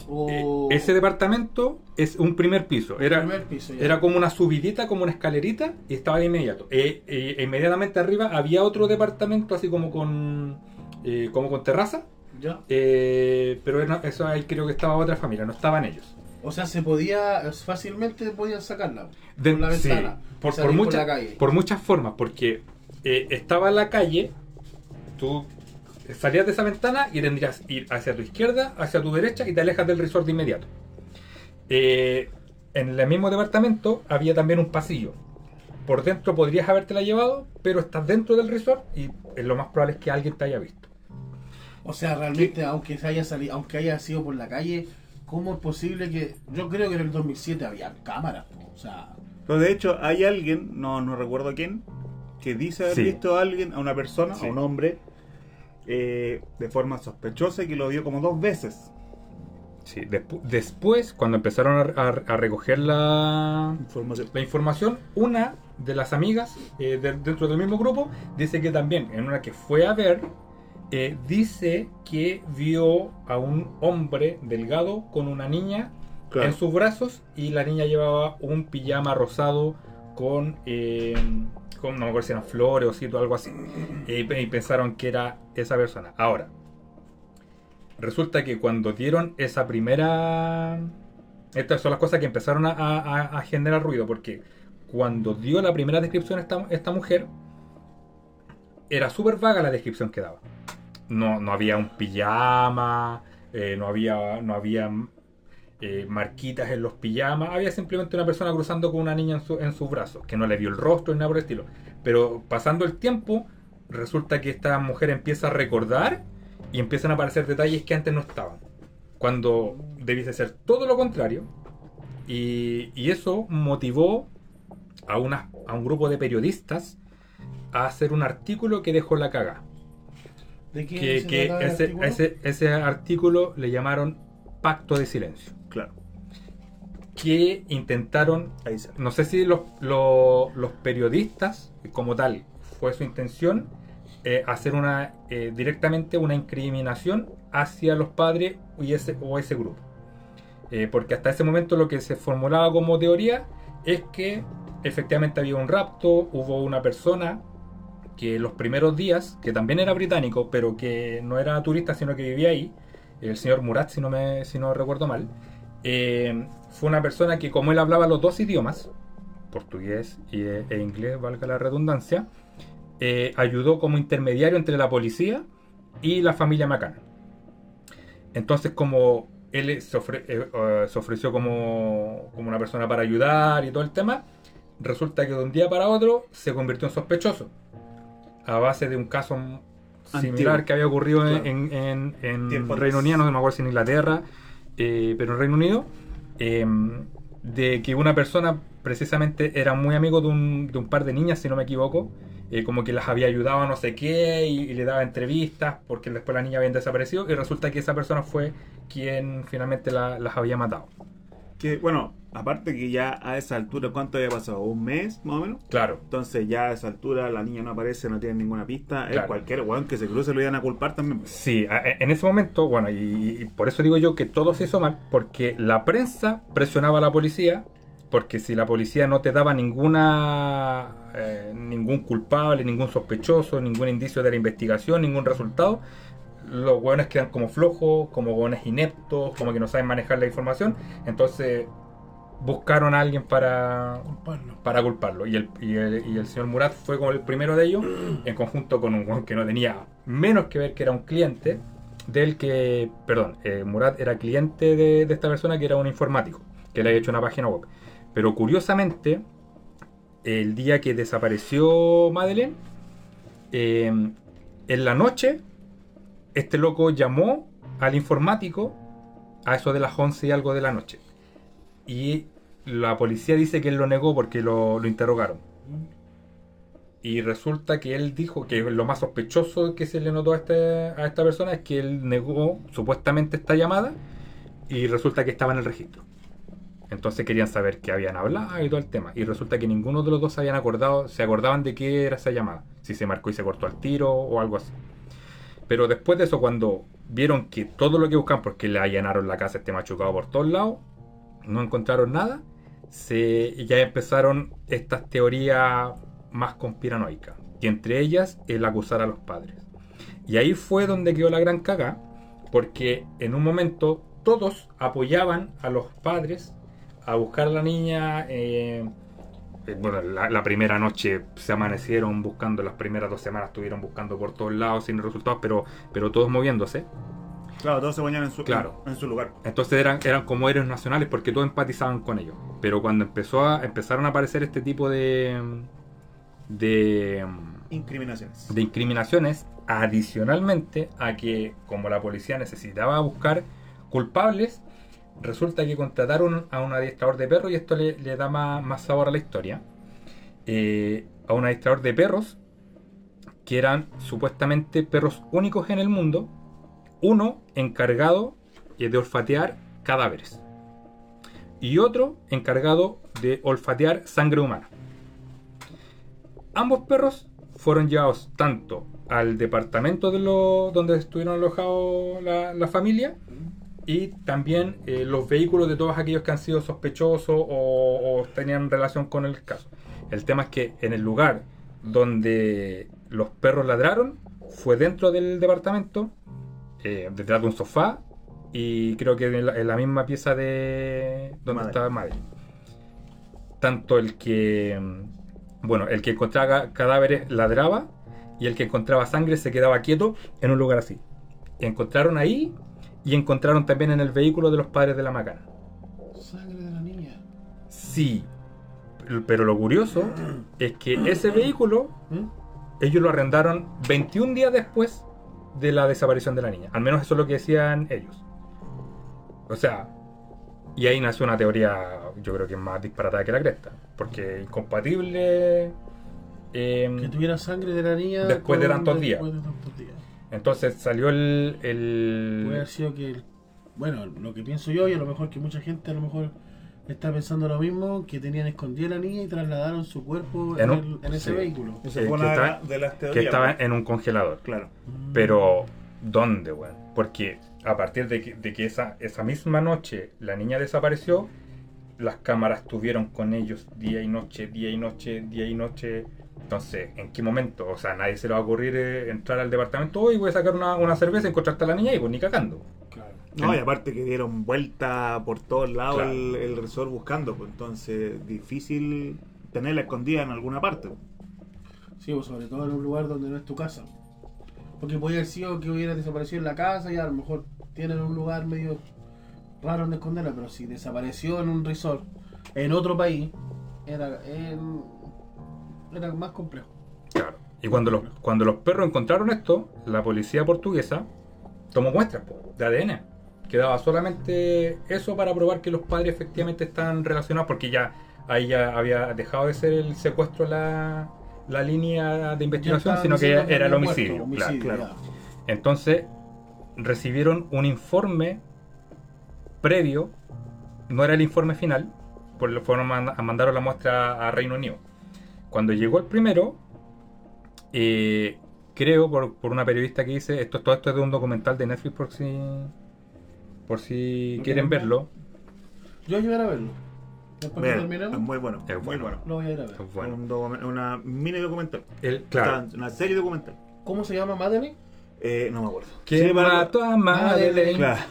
o
Eh, ese departamento es un primer piso. Era,
primer piso,
era como una subidita, como una escalerita, y estaba de inmediato. Eh, eh, inmediatamente arriba había otro departamento así como con, eh, como con terraza,
ya.
pero eso ahí creo que estaba otra familia, no estaban ellos.
O sea, se podía fácilmente podían sacarla
De-
por la
sí,
ventana,
por,
la calle.
por muchas formas, porque eh, estaba en la calle, tú salías de esa ventana y tendrías ir hacia tu izquierda, hacia tu derecha y te alejas del resort de inmediato. Eh, en el mismo departamento había también un pasillo. Por dentro podrías habértela llevado, pero estás dentro del resort y lo más probable es que alguien te haya visto.
O sea, realmente, aunque se haya salido, aunque haya sido por la calle, ¿cómo es posible que yo creo que en el 2007 había cámaras? po? O sea,
Pero de hecho, hay alguien, no, no recuerdo quién, que dice haber
Sí.
visto a alguien, a una persona,
Sí.
a un hombre, eh, de forma sospechosa y que lo vio como dos veces.
Sí, despu- después, cuando empezaron a, a- a recoger la,
Información.
la información, una de las amigas eh, de- dentro del mismo grupo dice que también, en una que fue a ver, eh, dice que vio a un hombre delgado con una niña
Claro.
en sus brazos y la niña llevaba un pijama rosado con, eh, con no me acuerdo si eran flores o sitio, algo así. Y, pe- y pensaron que era esa persona. Ahora, resulta que cuando dieron esa primera... Estas son las cosas que empezaron a, a- a generar ruido, porque cuando dio la primera descripción esta, esta mujer, era súper vaga la descripción que daba. No, no había un pijama, eh, no había, no había eh, marquitas en los pijamas, había simplemente una persona cruzando con una niña en, su, en sus brazos, que no le vio el rostro ni nada por el estilo. Pero pasando el tiempo, resulta que esta mujer empieza a recordar y empiezan a aparecer detalles que antes no estaban. Cuando debiese ser todo lo contrario. Y, y eso motivó a, una, a un grupo de periodistas a hacer un artículo que dejó la caga.
¿De qué
Que,
se
ese,
artículo?
ese, ese artículo le llamaron Pacto de Silencio.
Claro.
Que intentaron no sé si los, los- los periodistas, como tal, fue su intención eh, hacer una eh, directamente una incriminación hacia los padres y ese, o ese grupo. Eh, porque hasta ese momento lo que se formulaba como teoría es que efectivamente había un rapto, hubo una persona que los primeros días, que también era británico, pero que no era turista, sino que vivía ahí, el señor Murat, si no, me, si no recuerdo mal, eh, fue una persona que como él hablaba los dos idiomas, portugués y, e, e inglés, valga la redundancia, eh, ayudó como intermediario entre la policía y la familia McCann. Entonces como él se, ofre- eh, eh, se ofreció como, como una persona para ayudar y todo el tema, resulta que de un día para otro se convirtió en sospechoso. A base de un caso similar
Antiguo.
que había ocurrido en-
Claro.
en, en- en
Tiempo
Reino. Unido, no me acuerdo si en Inglaterra, eh, pero en Reino Unido, eh, de que una persona precisamente era muy amigo de un, de un par de niñas, si no me equivoco, eh, como que las había ayudado a no sé qué y, y le daba entrevistas porque después las niñas habían desaparecido y resulta que esa persona fue quien finalmente la- las había matado.
Que, bueno, aparte que ya a esa altura, ¿cuánto había pasado? ¿Un mes más o menos?
Claro,
Entonces ya a esa altura la niña no aparece, no tiene ninguna pista. Es cualquier weón que se cruce lo iban a culpar también.
Sí, e, en ese momento, bueno, y, y por eso digo yo que todo se hizo mal, porque la prensa presionaba a la policía, porque si la policía no te daba ninguna eh, ningún culpable, ningún sospechoso, ningún indicio de la investigación, ningún resultado, los hueones quedan como flojos, como hueones ineptos, como que no saben manejar la información, entonces buscaron a alguien para,
Culparlo.
para culparlo. Y el, y, el, y el señor Murat fue como el primero de ellos, en conjunto con un weón que no tenía menos que ver que era un cliente del que, perdón, eh, Murat era cliente de, de esta persona que era un informático, que le había hecho una página web. Pero curiosamente, el día que desapareció Madeleine, eh, en la noche, este loco llamó al informático a eso de las 11 y algo de la noche. Y la policía dice que él lo negó porque lo, interrogaron. Y resulta que él dijo que lo más sospechoso que se le notó a, este- a esta persona es que él negó supuestamente esta llamada y resulta que estaba en el registro. Entonces querían saber qué habían hablado y todo el tema. Y resulta que ninguno de los dos habían acordado, se acordaban de qué era esa llamada. Si se marcó y se cortó al tiro o algo así. Pero después de eso, cuando vieron que todo lo que buscaban, porque le allanaron la casa, este machucado por todos lados, no encontraron nada, se, ya empezaron estas teorías más conspiranoicas. Y entre ellas, el acusar a los padres. Y ahí fue donde quedó la gran caga, porque en un momento todos apoyaban a los padres a buscar a la niña. eh, bueno, la, la primera noche se amanecieron buscando, las primeras dos semanas estuvieron buscando por todos lados sin resultados, pero, pero todos moviéndose.
Claro, todos se ponían en su,
Claro.
en, su lugar.
Entonces eran, eran como héroes nacionales porque todos empatizaban con ellos. Pero cuando empezó a, empezaron a aparecer este tipo de, de,
Incriminaciones.
de incriminaciones, adicionalmente a que como la policía necesitaba buscar culpables, resulta que contrataron a un adiestrador de perros y esto le, da más, sabor a la historia. Eh, a un adiestrador de perros que eran supuestamente perros únicos en el mundo, uno encargado eh, de olfatear cadáveres y otro encargado de olfatear sangre humana. Ambos perros fueron llevados tanto al departamento de lo, donde estuvieron alojados la familia y también eh, los vehículos de todos aquellos que han sido sospechosos o, o tenían relación con el caso. El tema es que en el lugar donde los perros ladraron fue dentro del departamento, eh, detrás de un sofá y creo que en la, en la misma pieza de donde
Madre.
estaba madre. Tanto el que, mm, bueno, el que encontraba cadáveres ladraba y el que encontraba sangre se quedaba quieto en un lugar así. Y encontraron ahí y encontraron también en el vehículo de los padres de la macana.
Sangre de la niña.
Sí, pero lo curioso es que ese vehículo
¿Mm?
ellos lo arrendaron 21 días después de la desaparición de la niña. Al menos eso es lo que decían ellos. O sea, y ahí nació una teoría, yo creo que es más disparatada que la cresta. Porque incompatible. eh,
Que tuviera sangre de la niña.
Después de tantos días.
Después de tantos días.
Entonces salió el.
Puede haber sido que. el- Bueno, lo que pienso yo, y a lo mejor que mucha gente a lo mejor está pensando lo mismo, que tenían escondida a la niña y trasladaron su cuerpo
En
el- en ese vehículo.
Esa fue
que
una de,
estaba-
la- de las teorías.
que estaba
weón.
en un congelador.
Claro.
Pero, ¿dónde, weón? Porque a partir de que, de que esa, esa misma noche la niña desapareció, las cámaras estuvieron con ellos día y noche, día y noche, día y noche. Entonces, ¿en qué momento? O sea, nadie se le va a ocurrir eh, entrar al departamento hoy voy a sacar una, una cerveza y encontrarte a la niña y pues ni cagando.
Claro.
No, y aparte que dieron vuelta por todos lados
Claro.
el, el resort buscando, pues entonces difícil tenerla escondida en alguna parte.
Sí, pues sobre todo en un lugar donde no es tu casa. Porque podría haber sido que hubiera desaparecido en la casa y a lo mejor tienen un lugar medio raro donde esconderla, pero si desapareció en un resort en otro país, era, en- era más complejo.
Claro. Y cuando los, cuando los perros encontraron esto, la policía portuguesa tomó muestras de ADN. Quedaba solamente eso para probar que los padres efectivamente están relacionados, porque ya ahí ya había dejado de ser el secuestro la, la línea de investigación, sino que era el homicidio. claro.
claro.
Entonces recibieron un informe previo, no era el informe final, por lo fueron manda- mandaron la muestra a Reino Unido. Cuando llegó el primero, eh, creo por, por una periodista que dice, esto, todo esto es de un documental de Netflix por si, por si
¿Lo
quieren
quieren ver?
verlo.
Yo voy a ir a verlo. Después que
Vean,
terminemos,
es muy bueno.
Es
muy
bueno.
bueno.
lo voy a ir a ver.
Es bueno.
Un docu- una mini documental.
El, claro.
Una serie documental.
¿Cómo se llama Madeleine?
Eh, no me acuerdo.
Que
Sí,
mató a Madeleine.
Claro.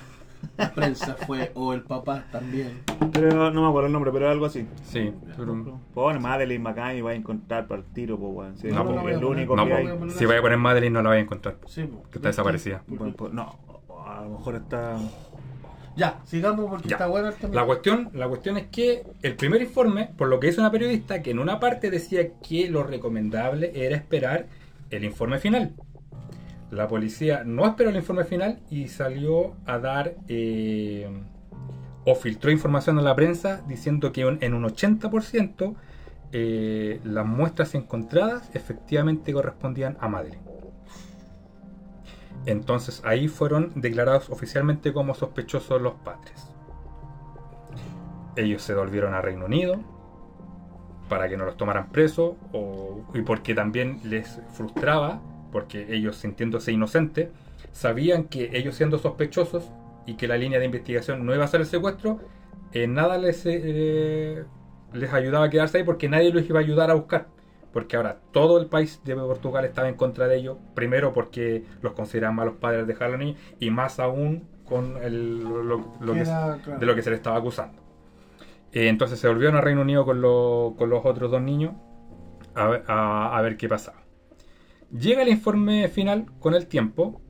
La prensa fue, o el papá también.
Pero no me acuerdo el nombre, pero algo así.
Sí, pero-
Pon Madeleine McCann y va a encontrar para el tiro, pues, weón. Sí,
No, pues,
el único
no,
que
voy
hay.
si vaya a poner Madeleine no la vais a encontrar.
Sí, po.
Que está desaparecida.
Bueno, pues, no, a lo mejor está.
Ya, sigamos porque
Ya.
está bueno el tema.
La cuestión, la cuestión es que el primer informe, por lo que hizo una periodista, que en una parte decía que lo recomendable era esperar el informe final. La policía no esperó el informe final y salió a dar eh, o filtró información a la prensa diciendo que en un 80% eh, las muestras encontradas efectivamente correspondían a Madeleine. Entonces ahí fueron declarados oficialmente como sospechosos los padres. ellos se volvieron a Reino Unido para que no los tomaran presos y porque también les frustraba, porque ellos sintiéndose inocentes, sabían que ellos siendo sospechosos y que la línea de investigación no iba a ser el secuestro, en nada les, eh, les ayudaba a quedarse ahí porque nadie los iba a ayudar a buscar. Porque ahora todo el país de Portugal estaba en contra de ellos, primero porque los consideraban malos padres de niños y más aún con el- lo- lo- lo que-
Era, claro.
de lo que se le estaba acusando. Eh, entonces se volvieron a Reino Unido con, con los otros dos niños a, ver- a- a ver qué pasaba. Llega el informe final con el tiempo,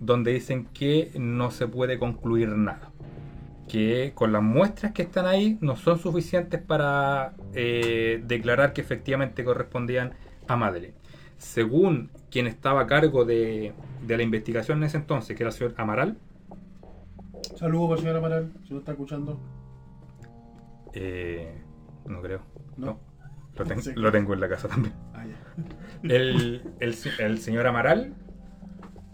donde dicen que no se puede concluir nada. Que con las muestras que están ahí no son suficientes para eh, declarar que efectivamente correspondían a Madeleine. Según quien estaba a cargo de, de la investigación en ese entonces, que era el señor Amaral,
Saludos para el señor Amaral, si lo está escuchando.
Eh, no creo.
No.
No. Lo, ten-
Sí.
lo tengo en la casa también. El, el, el señor Amaral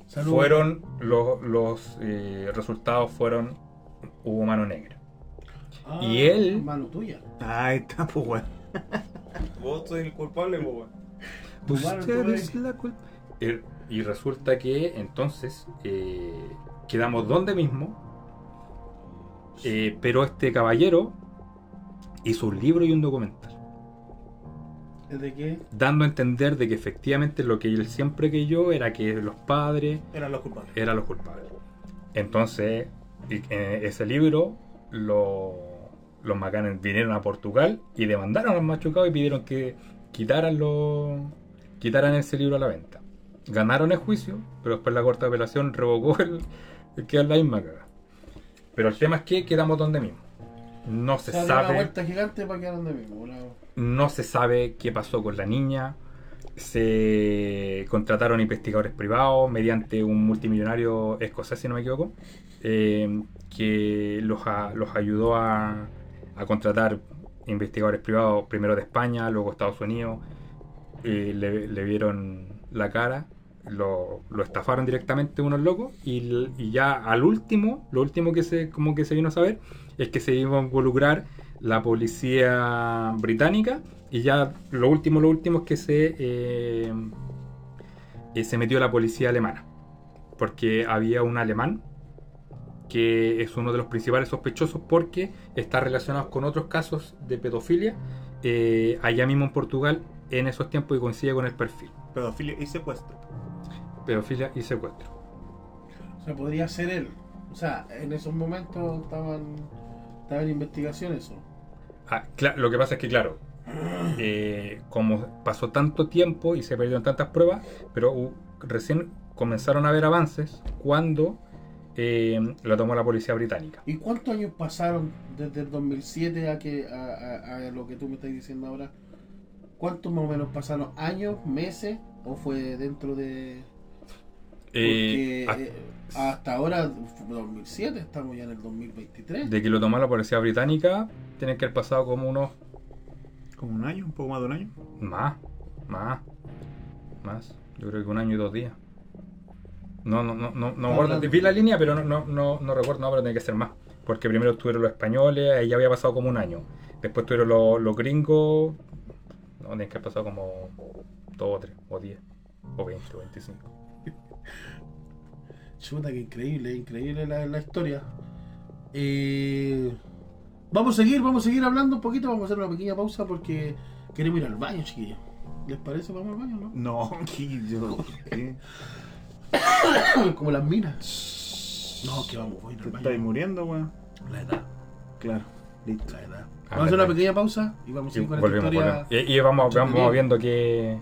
Saludos.
fueron los, los eh, resultados fueron hubo mano negra.
Ah,
y él-
Mano tuya.
Ahí está, pues, weón. Vos sois el culpable, pues, weón.
Usted es la culpa. Y, y resulta que entonces eh, quedamos donde mismo. eh, pero este caballero hizo un libro y un documental.
¿Es de qué?
Dando a entender de que efectivamente lo que él siempre creyó era que los padres
Eran los culpables.
eran los culpables. Entonces, eh, ese libro, lo- los macanes vinieron a Portugal y demandaron a los machucados y pidieron que quitaran, lo- quitaran ese libro a la venta. Ganaron el juicio, pero después la Corte de Apelación revocó el, el que es la misma caga. Pero el tema es que quedamos donde mismo. No se
dio una
sabe
vuelta gigante para quedar donde mismo. una-
no se sabe qué pasó con la niña. Se contrataron investigadores privados mediante un multimillonario escocés, si no me equivoco, eh, que los, a- los ayudó a, a contratar investigadores privados, primero de España, luego Estados Unidos. eh, le, vieron la cara, lo, estafaron directamente unos locos y ya al último, lo último que se, como que se vino a saber es que se iba a involucrar la policía británica y ya lo último, lo último es que se, eh, eh, se metió la policía alemana porque había un alemán que es uno de los principales sospechosos porque está relacionado con otros casos de pedofilia eh, allá mismo en Portugal en esos tiempos y coincide con el perfil
Pedofilia y secuestro.
pedofilia y secuestro
O sea, podría ser él. O sea, en esos momentos estaban, estaban en investigación eso.
Ah, lo que pasa es que, claro, eh, como pasó tanto tiempo y se perdieron tantas pruebas, pero recién comenzaron a haber avances cuando eh, lo tomó la policía británica.
¿Y cuántos años pasaron desde el 2007 a, que, a, a- a lo que tú me estás diciendo ahora? ¿Cuántos más o menos pasaron? ¿Años? ¿Meses? ¿O fue dentro de...?
Eh,
Porque eh, hasta ahora, fue 2007, estamos ya en el 2023.
de que lo tomó la policía británica, tienen que haber pasado como unos
Como un año, un poco más de un año.
más, más, más. Yo creo que un año y dos días. No, no, no, no, no me acuerdo.
Hablando-
Vi la línea, pero no, no, no, no recuerdo, no, pero tiene que ser más. Porque primero estuvieron los españoles, ahí ya había pasado como un año. Después estuvieron los, los gringos, no, tiene que haber pasado como dos o tres, o diez, o veinte, o veinticinco.
Chuta, que increíble, increíble la, la historia. Eh, vamos a seguir, vamos a seguir hablando un poquito, vamos a hacer una pequeña pausa porque queremos ir al baño, chiquillos. ¿Les parece? Vamos al baño, ¿no?
No. Yo, ¿qué?
Como las minas. No, que vamos, voy a ir
¿Te
al
estáis
baño.
muriendo, weón?
La edad,
Claro. Listo.
la edad.
Ah,
Vamos a hacer una pequeña pausa y vamos a seguir con
volvemos,
historia.
Y, y vamos, vamos viendo qué,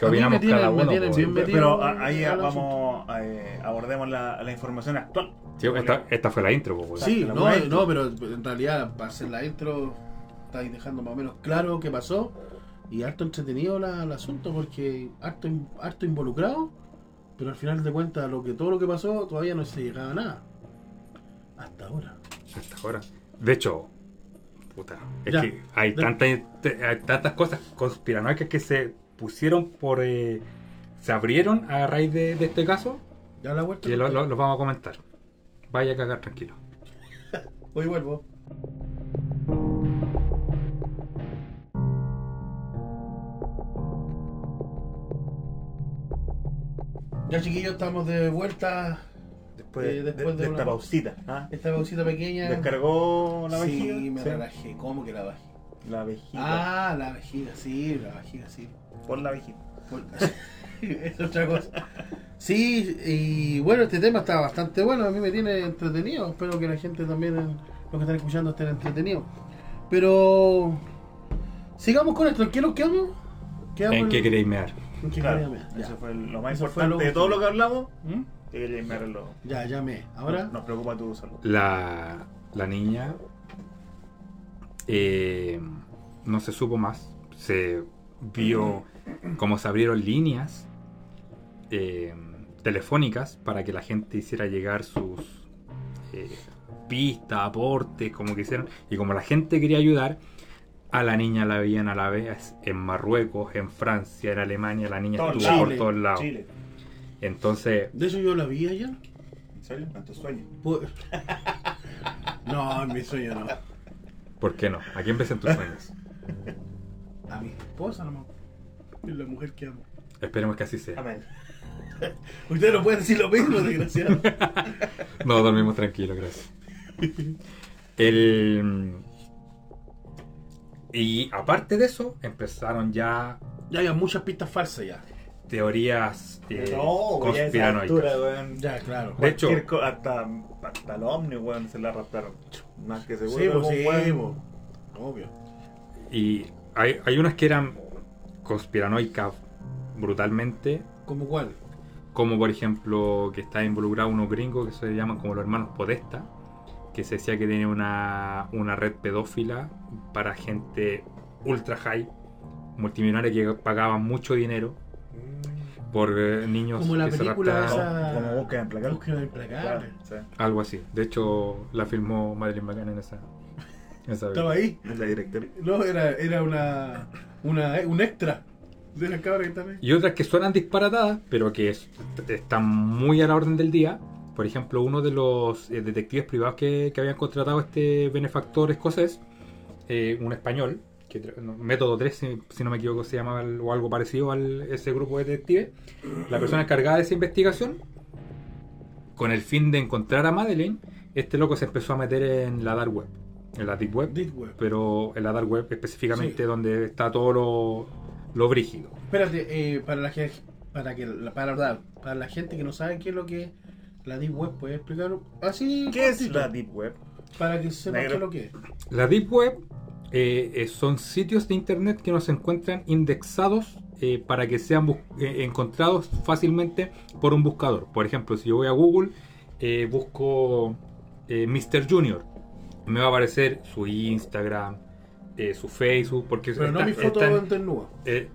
qué
A mí me
opinamos
tienen-
cada
me
uno.
tienen
po.
bien metido.
Pero a- ahí vamos, eh, abordemos la, la información actual.
Sí, esta, esta fue la intro, weón.
Sí, no, no, pero en realidad para hacer la intro estáis dejando más o menos claro qué pasó y harto entretenido la- el asunto porque harto, harto involucrado, pero al final de cuentas lo que todo lo que pasó todavía no se llegaba a nada. Hasta ahora.
Hasta ahora. De hecho, puta, es
Ya.
que hay,
De-
tantas, hay tantas cosas conspiranoicas que se pusieron por. Eh, se abrieron a raíz de, este caso.
Ya la vuelta.
Y los vamos a comentar. Vaya a cagar tranquilo.
Hoy vuelvo. Ya chiquillos, estamos de vuelta.
Después,
eh, después
de, esta
una,
pausita. ¿ah?
Esta pausita pequeña.
¿Descargó la vejiga?
Sí, me
¿sí?
relajé. ¿Cómo que la bajé?
La vejiga.
Ah, la vejiga, sí, la vejiga, sí.
Por la vejiga.
Por- es otra cosa. Sí, y bueno, este tema está bastante bueno. A mí me tiene entretenido. Espero que la gente también, los que están escuchando, estén entretenidos. Pero. Sigamos con esto. ¿En qué nos quedamos? Quedamos
¿En qué queréis mear?
¿En qué
Claro?
Ya.
eso fue lo más
Eso
importante
lo-
de todo lo que hablamos.
¿Mm?
Que mirarlo.
Ya, ya me. Ahora.
Nos preocupa tu salud.
La, la niña eh, no se supo más. Se vio como se abrieron líneas eh, telefónicas para que la gente hiciera llegar sus eh, pistas, aportes, como quisieran. Y como la gente quería ayudar, a la niña la veían a la vez en Marruecos, en Francia, en Alemania. La niña
Todo
estuvo por todos lados.
Chile.
Entonces,
De eso yo la vi allá.
¿En serio? ¿En tus sueños?
Pu- No, en mi sueño no.
¿por qué no? ¿A quién ves en tus sueños?
A mi esposa nomás. Es la mujer que amo.
Esperemos que así sea.
Amén.
Ustedes no pueden decir lo mismo, desgraciado.
No, dormimos tranquilos, gracias. El... Y aparte de eso, empezaron ya
Ya hay muchas pistas falsas ya.
teorías eh,
no,
conspiranoicas.
altura, weón.
Ya, claro.
De hecho-
hasta, hasta el ovni, weón, se la arrastraron. Más que seguro.
Sí, pues sí, po. Obvio.
Y hay, hay unas que eran conspiranoicas brutalmente,
¿Cómo cuál?
como por ejemplo que está involucrado unos gringos que se llaman como los hermanos Podesta, que se decía que tenía una, una red pedófila para gente ultra high, multimillonaria que pagaban mucho dinero por eh, niños
Como la
que se
película
raptaban.
esa-
Como, como búsqueda implacable.
Búsqueda implacable.
Claro, sí.
Algo así. De hecho, la filmó Madeline McCann en esa. En
Estaba ahí.
Es la directora.
No, era, era una, una, un extra de la cabra que están ahí.
Y otras que suenan disparatadas, pero que es- están muy a la orden del día. Por ejemplo, uno de los eh, detectives privados que, que habían contratado a este benefactor escocés, eh, un español, que tra- no, Método 3, si, si no me equivoco, se llamaba el- o algo parecido a ese grupo de detectives. La persona encargada de esa investigación, con el fin de encontrar a Madeleine, este loco se empezó a meter en la dark web, en la deep web,
Deep Web.
pero en la dark web específicamente
Sí.
donde está todo lo, lo brígido.
Espérate, eh, para la gente para que la- para, la- para la gente que no sabe qué es lo que es la Deep Web, ¿puedes explicar así?
¿Qué es la Deep Web?
Para que sepan qué es lo que es.
La Deep Web eh, eh, son sitios de internet que no se encuentran indexados eh, para que sean eh, encontrados fácilmente por un buscador. Por ejemplo, si yo voy a Google, eh, busco eh, Mr. Junior, me va a aparecer su Instagram, eh, su Facebook, porque
Pero no
está-
mi foto
están- eh,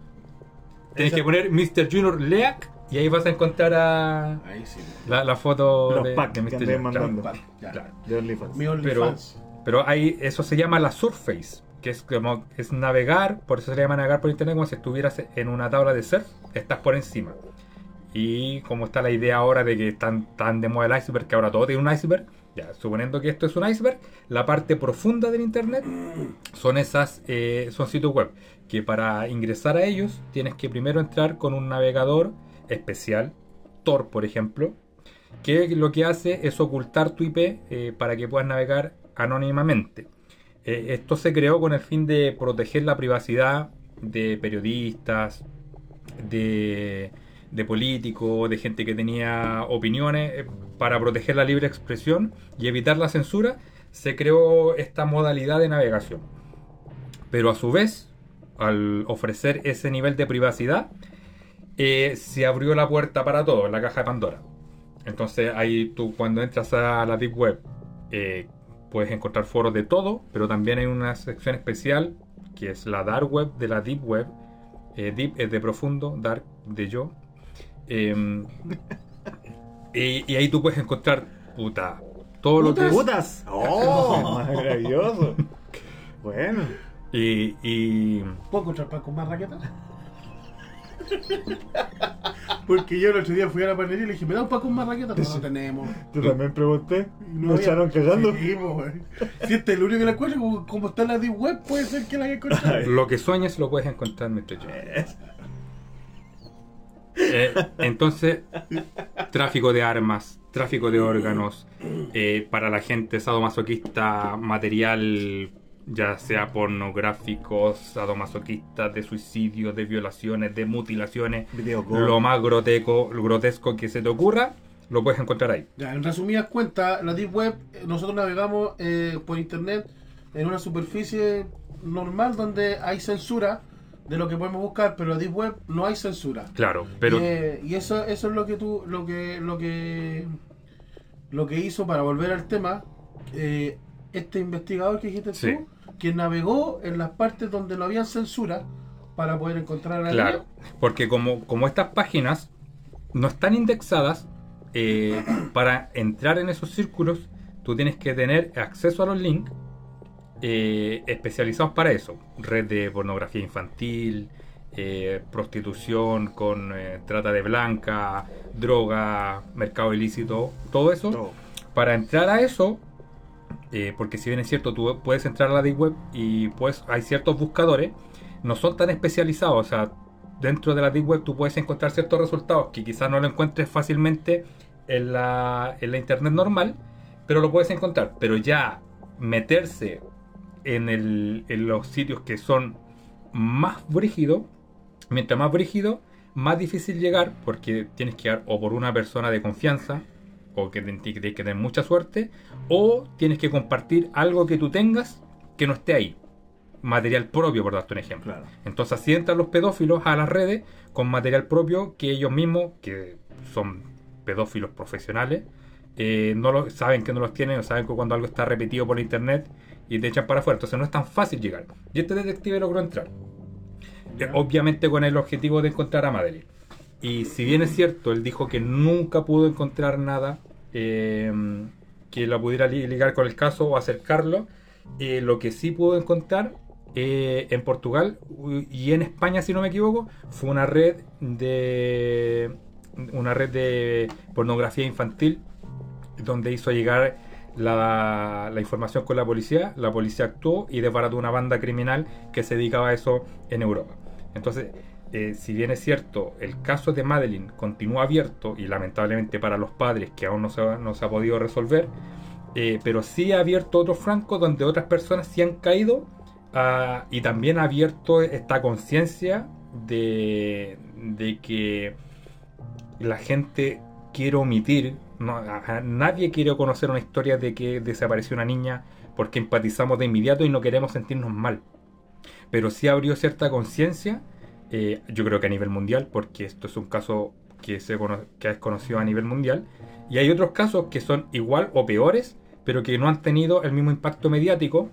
tienes que poner Mr. Junior Leak y ahí vas a encontrar a
Ahí sí.
la, la foto
Los
de,
packs
de
que
Mr. Junior.
mandando.
Claro,
Ya.
claro.
De OnlyFans.
Mi
Pero-
OnlyFans.
Pero hay, eso se llama la Surface, que es como es navegar, por eso se le llama navegar por internet, como si estuvieras en una tabla de surf, estás por encima. Y como está la idea ahora de que están tan de moda el iceberg, que ahora todo tiene un iceberg, ya suponiendo que esto es un iceberg, la parte profunda del internet son esas, eh, son sitios web, que para ingresar a ellos tienes que primero entrar con un navegador especial, Tor por ejemplo, que lo que hace es ocultar tu IP eh, para que puedas navegar anónimamente. Eh, esto se creó con el fin de proteger la privacidad de periodistas, de, de políticos, de gente que tenía opiniones, eh, para proteger la libre expresión y evitar la censura, se creó esta modalidad de navegación. Pero a su vez, al ofrecer ese nivel de privacidad, eh, se abrió la puerta para todo, la caja de Pandora. Entonces ahí tú cuando entras a la Deep Web eh, puedes encontrar foros de todo, pero también hay una sección especial que es la Dark Web de la Deep Web. Deep es de profundo, Dark de yo. Em, y, y ahí tú puedes encontrar, puta, todo lo que es...
¡Putas! ¡Oh! Maravilloso. Bueno.
Y, y
¿Puedo encontrar pan con más raquetas? Porque yo el otro día fui a la panadería y le dije, ¿me da un pan con más raquetas? No, no tenemos.
Tú también pregunté.
Y
¿No
había-
echaron cagando?
Sí. Si este es el único que la encuentro, como, como está en la Deep Web, puede ser que la haya encontrado.
lo que sueñes lo puedes encontrar, Mr. Jones. Eh, entonces, tráfico de armas, tráfico de órganos, eh, para la gente sadomasoquista, material ya sea pornográficos, sadomasoquistas, de suicidios, de violaciones, de mutilaciones, lo más grotesco, grotesco que se te ocurra, lo puedes encontrar ahí.
Ya, en resumidas cuentas, la Deep Web, nosotros navegamos eh, por internet en una superficie normal donde hay censura de lo que podemos buscar, pero Deep Web no hay censura.
Claro, pero
y, eh, y eso, eso es lo que tú, lo que, lo que, lo que hizo para volver al tema, eh, este investigador que dijiste
Sí.
tú, quien navegó en las partes donde no había censura para poder encontrar a la
Claro, porque como, como estas páginas no están indexadas, eh, para entrar en esos círculos, tú tienes que tener acceso a los links eh, especializados para eso. Red de pornografía infantil, eh, prostitución con eh, trata de blanca, droga, mercado ilícito, todo eso. Para entrar a eso, porque si bien es cierto, tú puedes entrar a la Deep Web y pues hay ciertos buscadores, no son tan especializados. O sea, dentro de la Deep Web tú puedes encontrar ciertos resultados que quizás no lo encuentres fácilmente en la, en la internet normal, pero lo puedes encontrar. Pero ya meterse en, el- en los sitios que son más brígidos, mientras más brígido, más difícil llegar porque tienes que llegar o por una persona de confianza o que tienes que tener mucha suerte o tienes que compartir algo que tú tengas que no esté ahí. Material propio, por darte un ejemplo.
Claro.
Entonces así entran los pedófilos a las redes con material propio que ellos mismos, que son pedófilos profesionales, eh, no lo, saben que no los tienen o saben que cuando algo está repetido por internet y te echan para afuera. Entonces no es tan fácil llegar. Y este detective logró entrar. Eh, obviamente con el objetivo de encontrar a Madeline. Y si bien es cierto, él dijo que nunca pudo encontrar nada eh, que la pudiera li- ligar con el caso o acercarlo, eh, lo que sí pudo encontrar eh, en Portugal y en España, si no me equivoco, fue una red de una red de pornografía infantil donde hizo llegar la, información con la policía, la policía actuó y desbarató una banda criminal que se dedicaba a eso en Europa. Entonces, eh, si bien es cierto, el caso de Madeline continúa abierto y lamentablemente para los padres que aún no se, ha- no se ha podido resolver, eh, pero sí ha abierto otros francos donde otras personas sí han caído ah, y también ha abierto esta conciencia de, de que la gente quiere omitir, nadie quiere conocer una historia de que desapareció una niña porque empatizamos de inmediato y no queremos sentirnos mal. Pero sí abrió cierta conciencia, eh, yo creo que a nivel mundial, porque esto es un caso que, se cono- que es conocido a nivel mundial, y hay otros casos que son igual o peores, pero que no han tenido el mismo impacto mediático,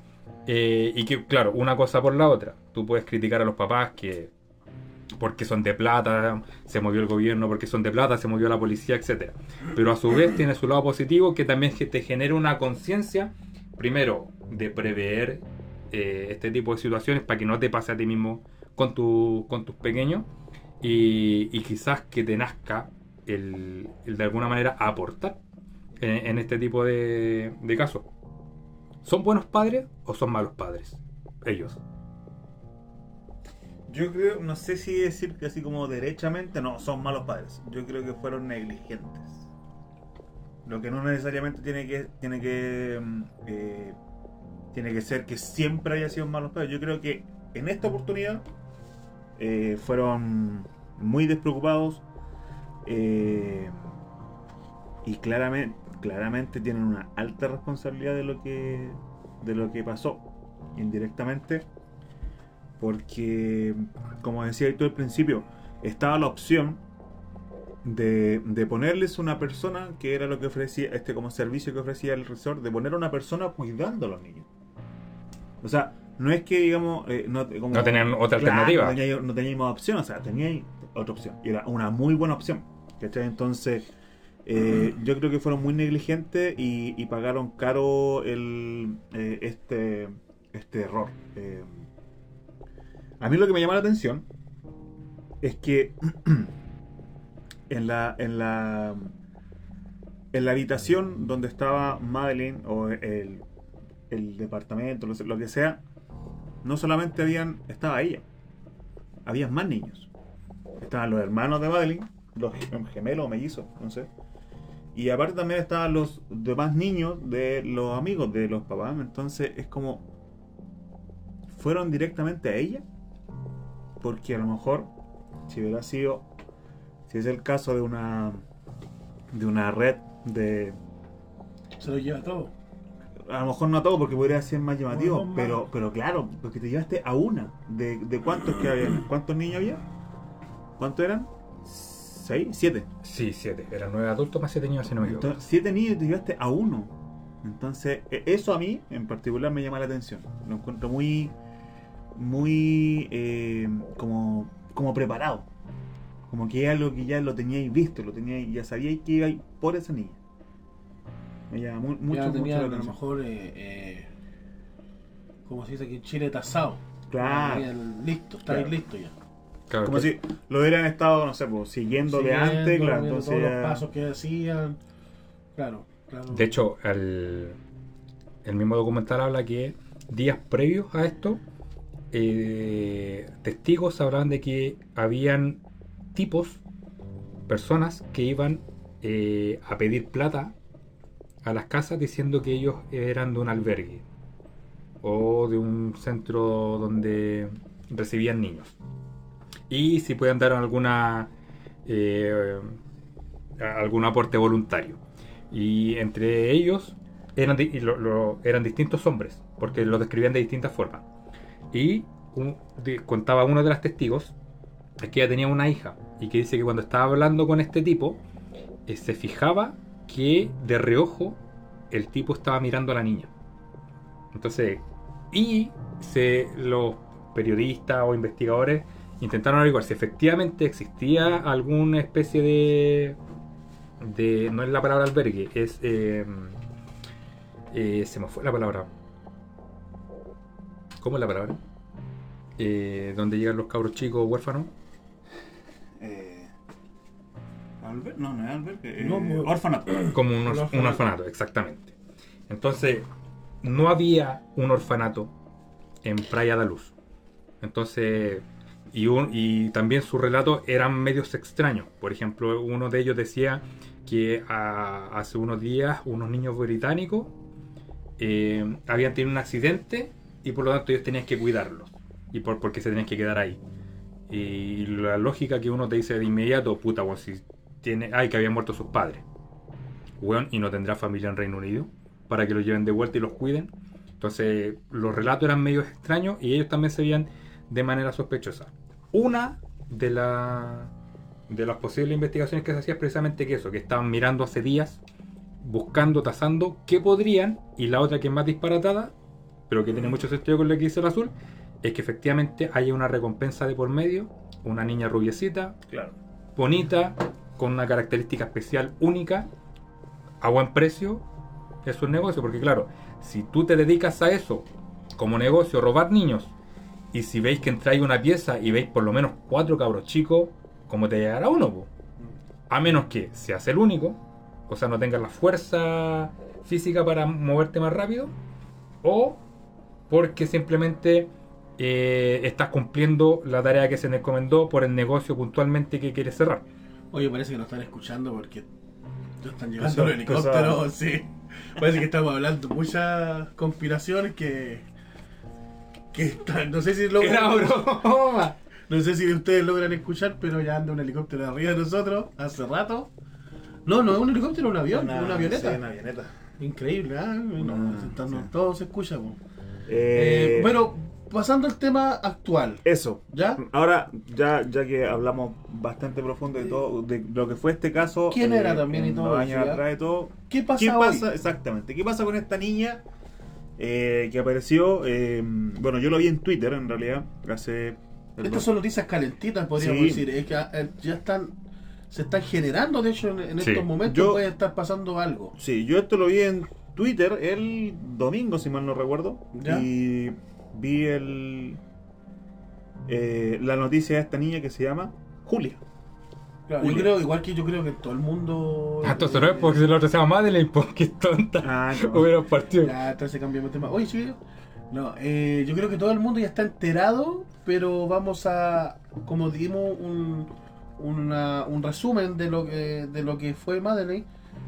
eh, y que, claro, una cosa por la otra. Tú puedes criticar a los papás que porque son de plata, se movió el gobierno porque son de plata, se movió la policía, etcétera. Pero a su vez tiene su lado positivo que también te genera una conciencia, primero, de prever eh, este tipo de situaciones para que no te pase a ti mismo con, tu, con tus pequeños y, quizás que te nazca el, el de alguna manera aportar en, en este tipo de, de casos. ¿Son buenos padres o son malos padres? Ellos.
Yo creo, no sé si decir que así como derechamente, no, son malos padres. Yo creo que fueron negligentes. Lo que no necesariamente tiene que tiene que mm, eh, tiene que ser que siempre haya sido malos padres. Yo creo que en esta oportunidad eh, fueron muy despreocupados eh, y claramente claramente tienen una alta responsabilidad de lo que de lo que pasó indirectamente porque como decía tú al principio estaba la opción de, de ponerles una persona que era lo que ofrecía este como servicio que ofrecía el resort de poner a una persona cuidando a los niños o sea no es que digamos eh, no, como-
No tenían otra
Claro,
alternativa.
no, tenía- no teníamos opción o sea teníais otra opción y era una muy buena opción ¿cachai? entonces eh, yo creo que fueron muy negligentes y, y pagaron caro el, eh, este, este error. Eh, a mí lo que me llama la atención es que en la, en la, en la habitación donde estaba Madeline o el, el departamento, lo, que sea, no solamente habían, estaba ella, habían más niños. Estaban los hermanos de Madeline, los gem- gemelos o mellizos, no sé. Y aparte también estaban los demás niños de los amigos de los papás. Entonces es como. Fueron directamente a ella. Porque a lo mejor, si hubiera sido. Si es el caso de una. De una red de.
Se lo lleva todo.
A lo mejor no a todo porque podría ser más llamativo. Pero, pero claro, porque te llevaste a una. ¿De, de cuántos que había? ¿Cuántos niños había? ¿Cuántos eran? ¿Seis? ¿Siete?
Sí, siete. Eran nueve adultos más siete niños, si no me equivoco.
Entonces, siete niños y te llevaste a uno. Entonces, e- eso a mí en particular me llama la atención. Lo encuentro muy, muy eh, como, como preparado. Como que es algo que ya lo teníais visto, lo teníais, ya sabíais que ibais por esa niña. Me llama mu- mucho,
ya
mucho
tenía
la
a lo mejor, eh, eh, como se dice aquí en Chile, tasado.
Claro.
Listo, está
Claro.
listo ya.
Claro,
Como
que-
si lo hubieran estado, no sé, pues, siguiendo de antes, claro. Entonces,
todos
ya-
los pasos que hacían. Claro, claro.
De hecho, el, el mismo documental habla que días previos a esto, eh, testigos hablaban de que habían tipos, personas que iban eh, a pedir plata a las casas diciendo que ellos eran de un albergue o de un centro donde recibían niños. Y si pueden dar alguna eh, algún aporte voluntario. Y entre ellos eran, eran distintos hombres, porque los describían de distintas formas. Y contaba uno de los testigos es que ella tenía una hija y que dice que cuando estaba hablando con este tipo, eh, se fijaba que de reojo el tipo estaba mirando a la niña. Entonces, y se, los periodistas o investigadores intentaron averiguar si efectivamente existía alguna especie de de no es la palabra albergue, es eh, eh, se me fue la palabra. ¿Cómo es la palabra? Eh, donde llegan los cabros chicos huérfanos.
Eh, ¿alber- No, no es albergue.
No,
eh,
pues-
orfanato.
Como un, or-
Un
un
orfanato.
orfanato, exactamente. Entonces, no había un orfanato en Playa de Luz. Entonces, y, un- y también sus relatos eran medios extraños. Por ejemplo, uno de ellos decía que hace unos días unos niños británicos eh, habían tenido un accidente y por lo tanto ellos tenían que cuidarlos. Y por, porque se tenían que quedar ahí. Y la lógica que uno te dice de inmediato, puta, bueno, si tiene, ay, que habían muerto sus padres. Weón, y no tendrá familia en Reino Unido para que los lleven de vuelta y los cuiden. Entonces, los relatos eran medio extraños y ellos también se veían de manera sospechosa. Una de, la, de las posibles investigaciones que se hacía es precisamente que eso, que estaban mirando hace días, buscando, tasando qué podrían, y la otra que es más disparatada, pero que tiene mucho sentido con lo que dice el azul, es que efectivamente haya una recompensa de por medio, una niña rubiecita,
Claro.
bonita, con una característica especial única, a buen precio, es un negocio. Porque claro, si tú te dedicas a eso como negocio, robar niños, y si veis que entráis una pieza y veis por lo menos cuatro cabros chicos, ¿cómo te llegará uno? po? A menos que seas el único, o sea, no tengas la fuerza física para moverte más rápido, o porque simplemente eh, estás cumpliendo la tarea que se te encomendó por el negocio puntualmente que quieres cerrar.
Oye, parece que nos están escuchando porque ya están llegando los helicópteros, sí. Parece que estamos hablando de muchas conspiraciones que. que están, no sé si lo,
broma!
No sé si ustedes logran escuchar, pero ya anda un helicóptero arriba de nosotros hace rato. No, no es un helicóptero, un avión, una, avioneta.
sí, una avioneta.
Increíble, ¿ah? No,
Ah,
se están-
sí.
Todo se escucha. po.
Eh,
Eh, bueno, pasando al tema actual,
Eso.
¿ya?
Ahora, ya, ya que hablamos bastante profundo de todo, de lo que fue este caso.
¿Quién era también y todo
años atrás y todo.
¿Qué pasa
¿Qué
hoy?
pasa? Exactamente. ¿Qué pasa con esta niña eh, que apareció? eh, bueno, yo lo vi en Twitter en realidad. Hace.
Estas son noticias calentitas, podríamos
Sí.
decir. Es que eh, ya están, se están generando, de hecho, en, en
Sí.
estos momentos
Yo-
puede estar pasando algo.
Sí, yo esto lo vi en Twitter el domingo, si mal no recuerdo.
Ya.
Y vi el. eh, la noticia de esta niña que se llama Julia.
Claro, yo creo, igual que yo creo que todo el mundo.
Ah, entonces no es porque el otro se llama Madeleine, porque es tonta.
Ah, no.
Hubiera partido.
Ya, entonces cambiamos de tema. Oye, sí. No, eh, yo creo que todo el mundo ya está enterado, pero vamos a, como dimos un, una- un resumen de lo que de lo que fue Madeleine,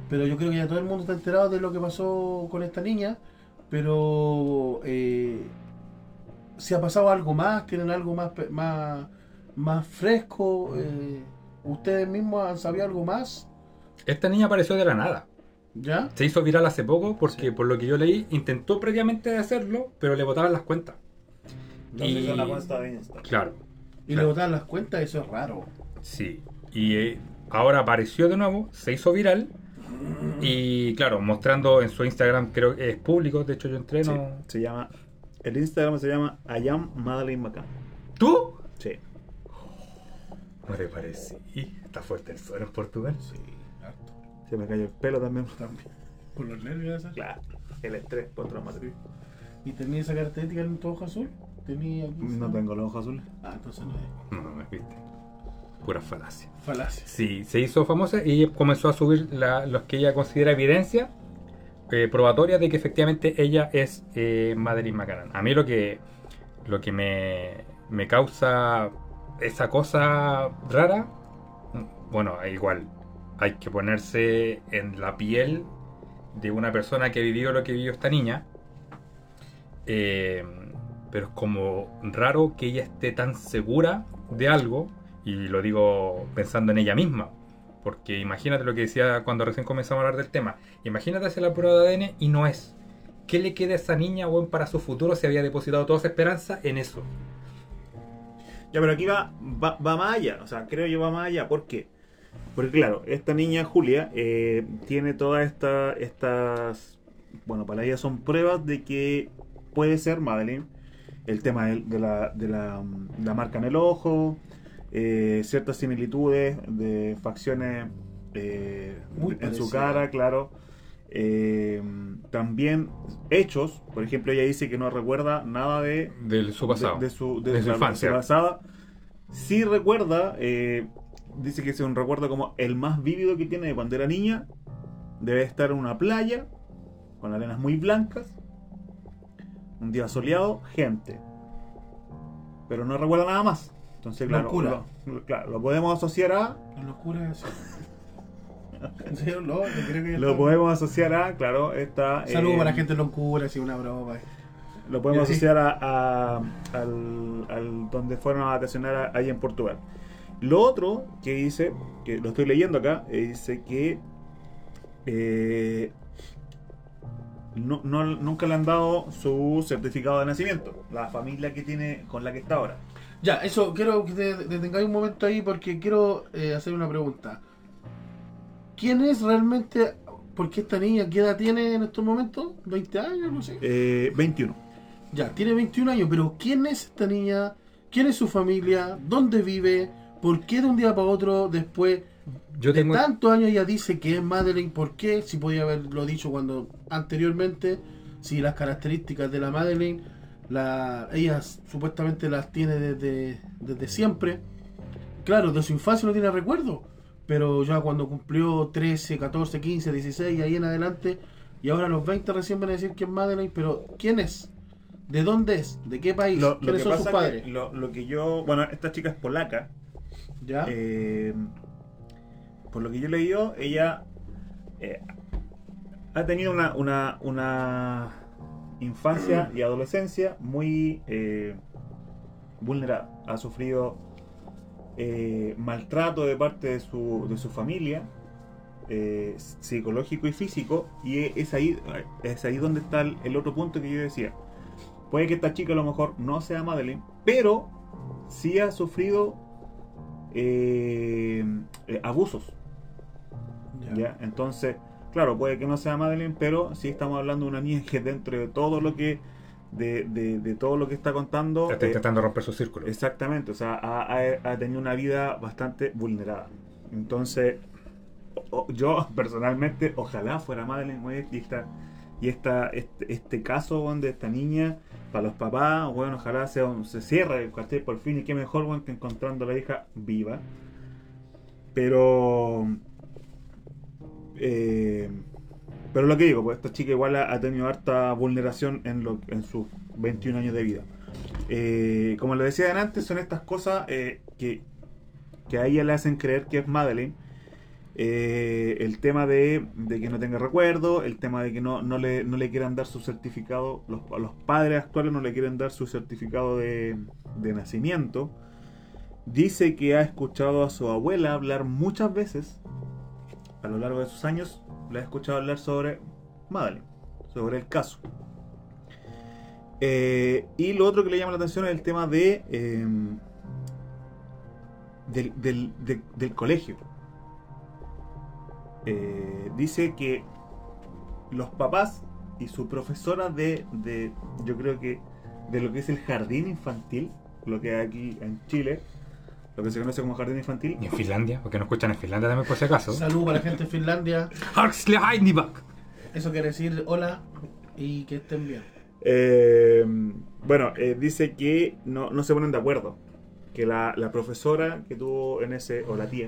pero yo creo que ya todo el mundo está enterado de lo que pasó con esta niña, pero eh, si ha pasado algo más, tienen algo más más más fresco, eh, ustedes mismos han sabido algo más,
Esta niña apareció de la nada.
¿ya?
Se hizo viral hace poco porque, por lo que yo leí, intentó previamente hacerlo, pero le botaban las cuentas.
No
Y-
se hizo la cuenta de Insta.
Claro,
Y le botan las cuentas, eso es raro.
sí. Y eh, ahora apareció de nuevo, se hizo viral. Y claro, mostrando en su Instagram, creo que es público, de hecho yo entré,
Sí,
no...
se llama. El Instagram se llama I am Madeline McCann.
¿Tú?
Sí.
No te parece. Está fuerte el sol en Portugal.
Sí, harto.
Se me cayó el pelo también.
También. Por los nervios esas.
Claro. El estrés postraumático.
¿Y tenía esa característica en tu ojo azul? Tenía aquí.
No tengo los ojos azules.
Ah, entonces no es.
No, no me viste. Pura falacia.
Falacia.
Sí, se hizo famosa y comenzó a subir la- los que ella considera evidencia eh, probatoria de que efectivamente ella es eh, Madeline McCann. A mí lo que, lo que me, me causa esa cosa rara, bueno, igual, hay que ponerse en la piel de una persona que vivió lo que vivió esta niña. Eh, pero es como raro que ella esté tan segura de algo, y lo digo pensando en ella misma, porque imagínate lo que decía cuando recién comenzamos a hablar del tema, imagínate hacer la prueba de ADN y no es. ¿Qué le queda a esa niña o para su futuro si había depositado toda esa esperanza en eso?
Ya, pero aquí va, va, va más allá. O sea, creo yo va más allá. ¿Por qué? Porque claro, esta niña Julia eh, tiene todas esta, estas... Bueno, para ella son pruebas de que puede ser Madeline. El tema de, la, de mm, la marca en el ojo, eh, ciertas similitudes de facciones eh,
Muy
en su cara, claro. Eh, también hechos, por ejemplo, ella dice que no recuerda nada de
De su pasado.
de, de su, de
De su
la-
infancia.
pasada. Sí recuerda, eh, dice que es un recuerdo como el más vívido que tiene de cuando era niña. Debe estar en una playa, con arenas muy blancas, un día soleado, gente. Pero no recuerda nada más. Entonces, claro,
Locura.
lo, claro, lo podemos asociar a.
La locura es eso. Creo que
Lo podemos asociar a, claro, esta.
Saludos
eh,
para la gente locura, así una broma.
Lo podemos asociar a, a- al, al donde fueron a vacacionar ahí en Portugal. Lo otro que dice, que lo estoy leyendo acá, eh, dice que eh, no, no- nunca le han dado su certificado de nacimiento, la familia que tiene con la que está ahora.
Ya, eso, quiero que te detengáis un momento ahí porque quiero eh, hacer una pregunta. ¿Quién es realmente, porque esta niña, qué edad tiene en estos momentos? ¿20 años? No sé.
Eh, 21.
Ya, tiene 21 años, pero ¿quién es esta niña? ¿Quién es su familia? ¿Dónde vive? ¿Por qué de un día para otro después
Yo
de
tengo,
tantos años ya dice que es Madeleine? ¿Por qué? Si podía haberlo dicho cuando anteriormente, si las características de la Madeleine, la, ella supuestamente las tiene desde, desde siempre. Claro, de su infancia no tiene recuerdo, pero ya cuando cumplió 13, 14, 15, 16 y ahí en adelante, y ahora a los 20 recién van a decir que es Madeleine, pero ¿quién es? ¿De dónde es? ¿De qué país?
Lo, lo
¿Quiénes
que
son sus padres?
que lo, lo que yo, bueno, esta chica es polaca,
¿Ya?
Eh, por lo que yo he leído, ella eh, ha tenido una, una, una infancia y adolescencia muy eh, vulnerada. Ha sufrido eh, maltrato de parte de su, de su familia, eh, psicológico y físico, y es ahí, es ahí donde está el, el otro punto que yo decía. Puede que esta chica a lo mejor no sea Madeline, pero sí ha sufrido eh, abusos. ¿ya? Entonces, claro, puede que no sea Madeline, pero sí estamos hablando de una niña que dentro de todo lo que de, de- de todo lo que está contando
está
eh,
intentando romper su círculo.
exactamente, o sea, ha, tenido una vida bastante vulnerada. Entonces, o- yo personalmente, ojalá fuera Madeline güey, y esta y esta, este, este caso weón, de esta niña para los papás, bueno, ojalá sea un- se cierre ¿cachai? por fin y qué mejor que encontrando a la hija viva. Pero eh, pero lo que digo, pues esta chica igual ha, tenido harta vulneración en, lo, en sus 21 años de vida. Eh, como les decía antes, son estas cosas eh, que, que a ella le hacen creer que es Madeline. Eh, el tema de, de que no tenga recuerdo, el tema de que no, no, le, no le quieran dar su certificado, los, los padres actuales no le quieren dar su certificado de, de nacimiento. Dice que ha escuchado a su abuela hablar muchas veces, a lo largo de sus años, la ha escuchado hablar sobre Madeline, sobre el caso. Eh, y lo otro que le llama la atención es el tema de eh, del, del- de- del colegio. Eh, dice que los papás y su profesora de, de, yo creo que de lo que es el jardín infantil, lo que hay aquí en Chile, lo que se conoce como jardín infantil,
Y en Finlandia, porque nos escuchan en Finlandia también por si acaso.
Salud para la gente de Finlandia. Eso quiere decir hola y que estén bien.
Eh, bueno, eh, dice que no, no se ponen de acuerdo. Que la, la profesora que tuvo en ese, o la tía,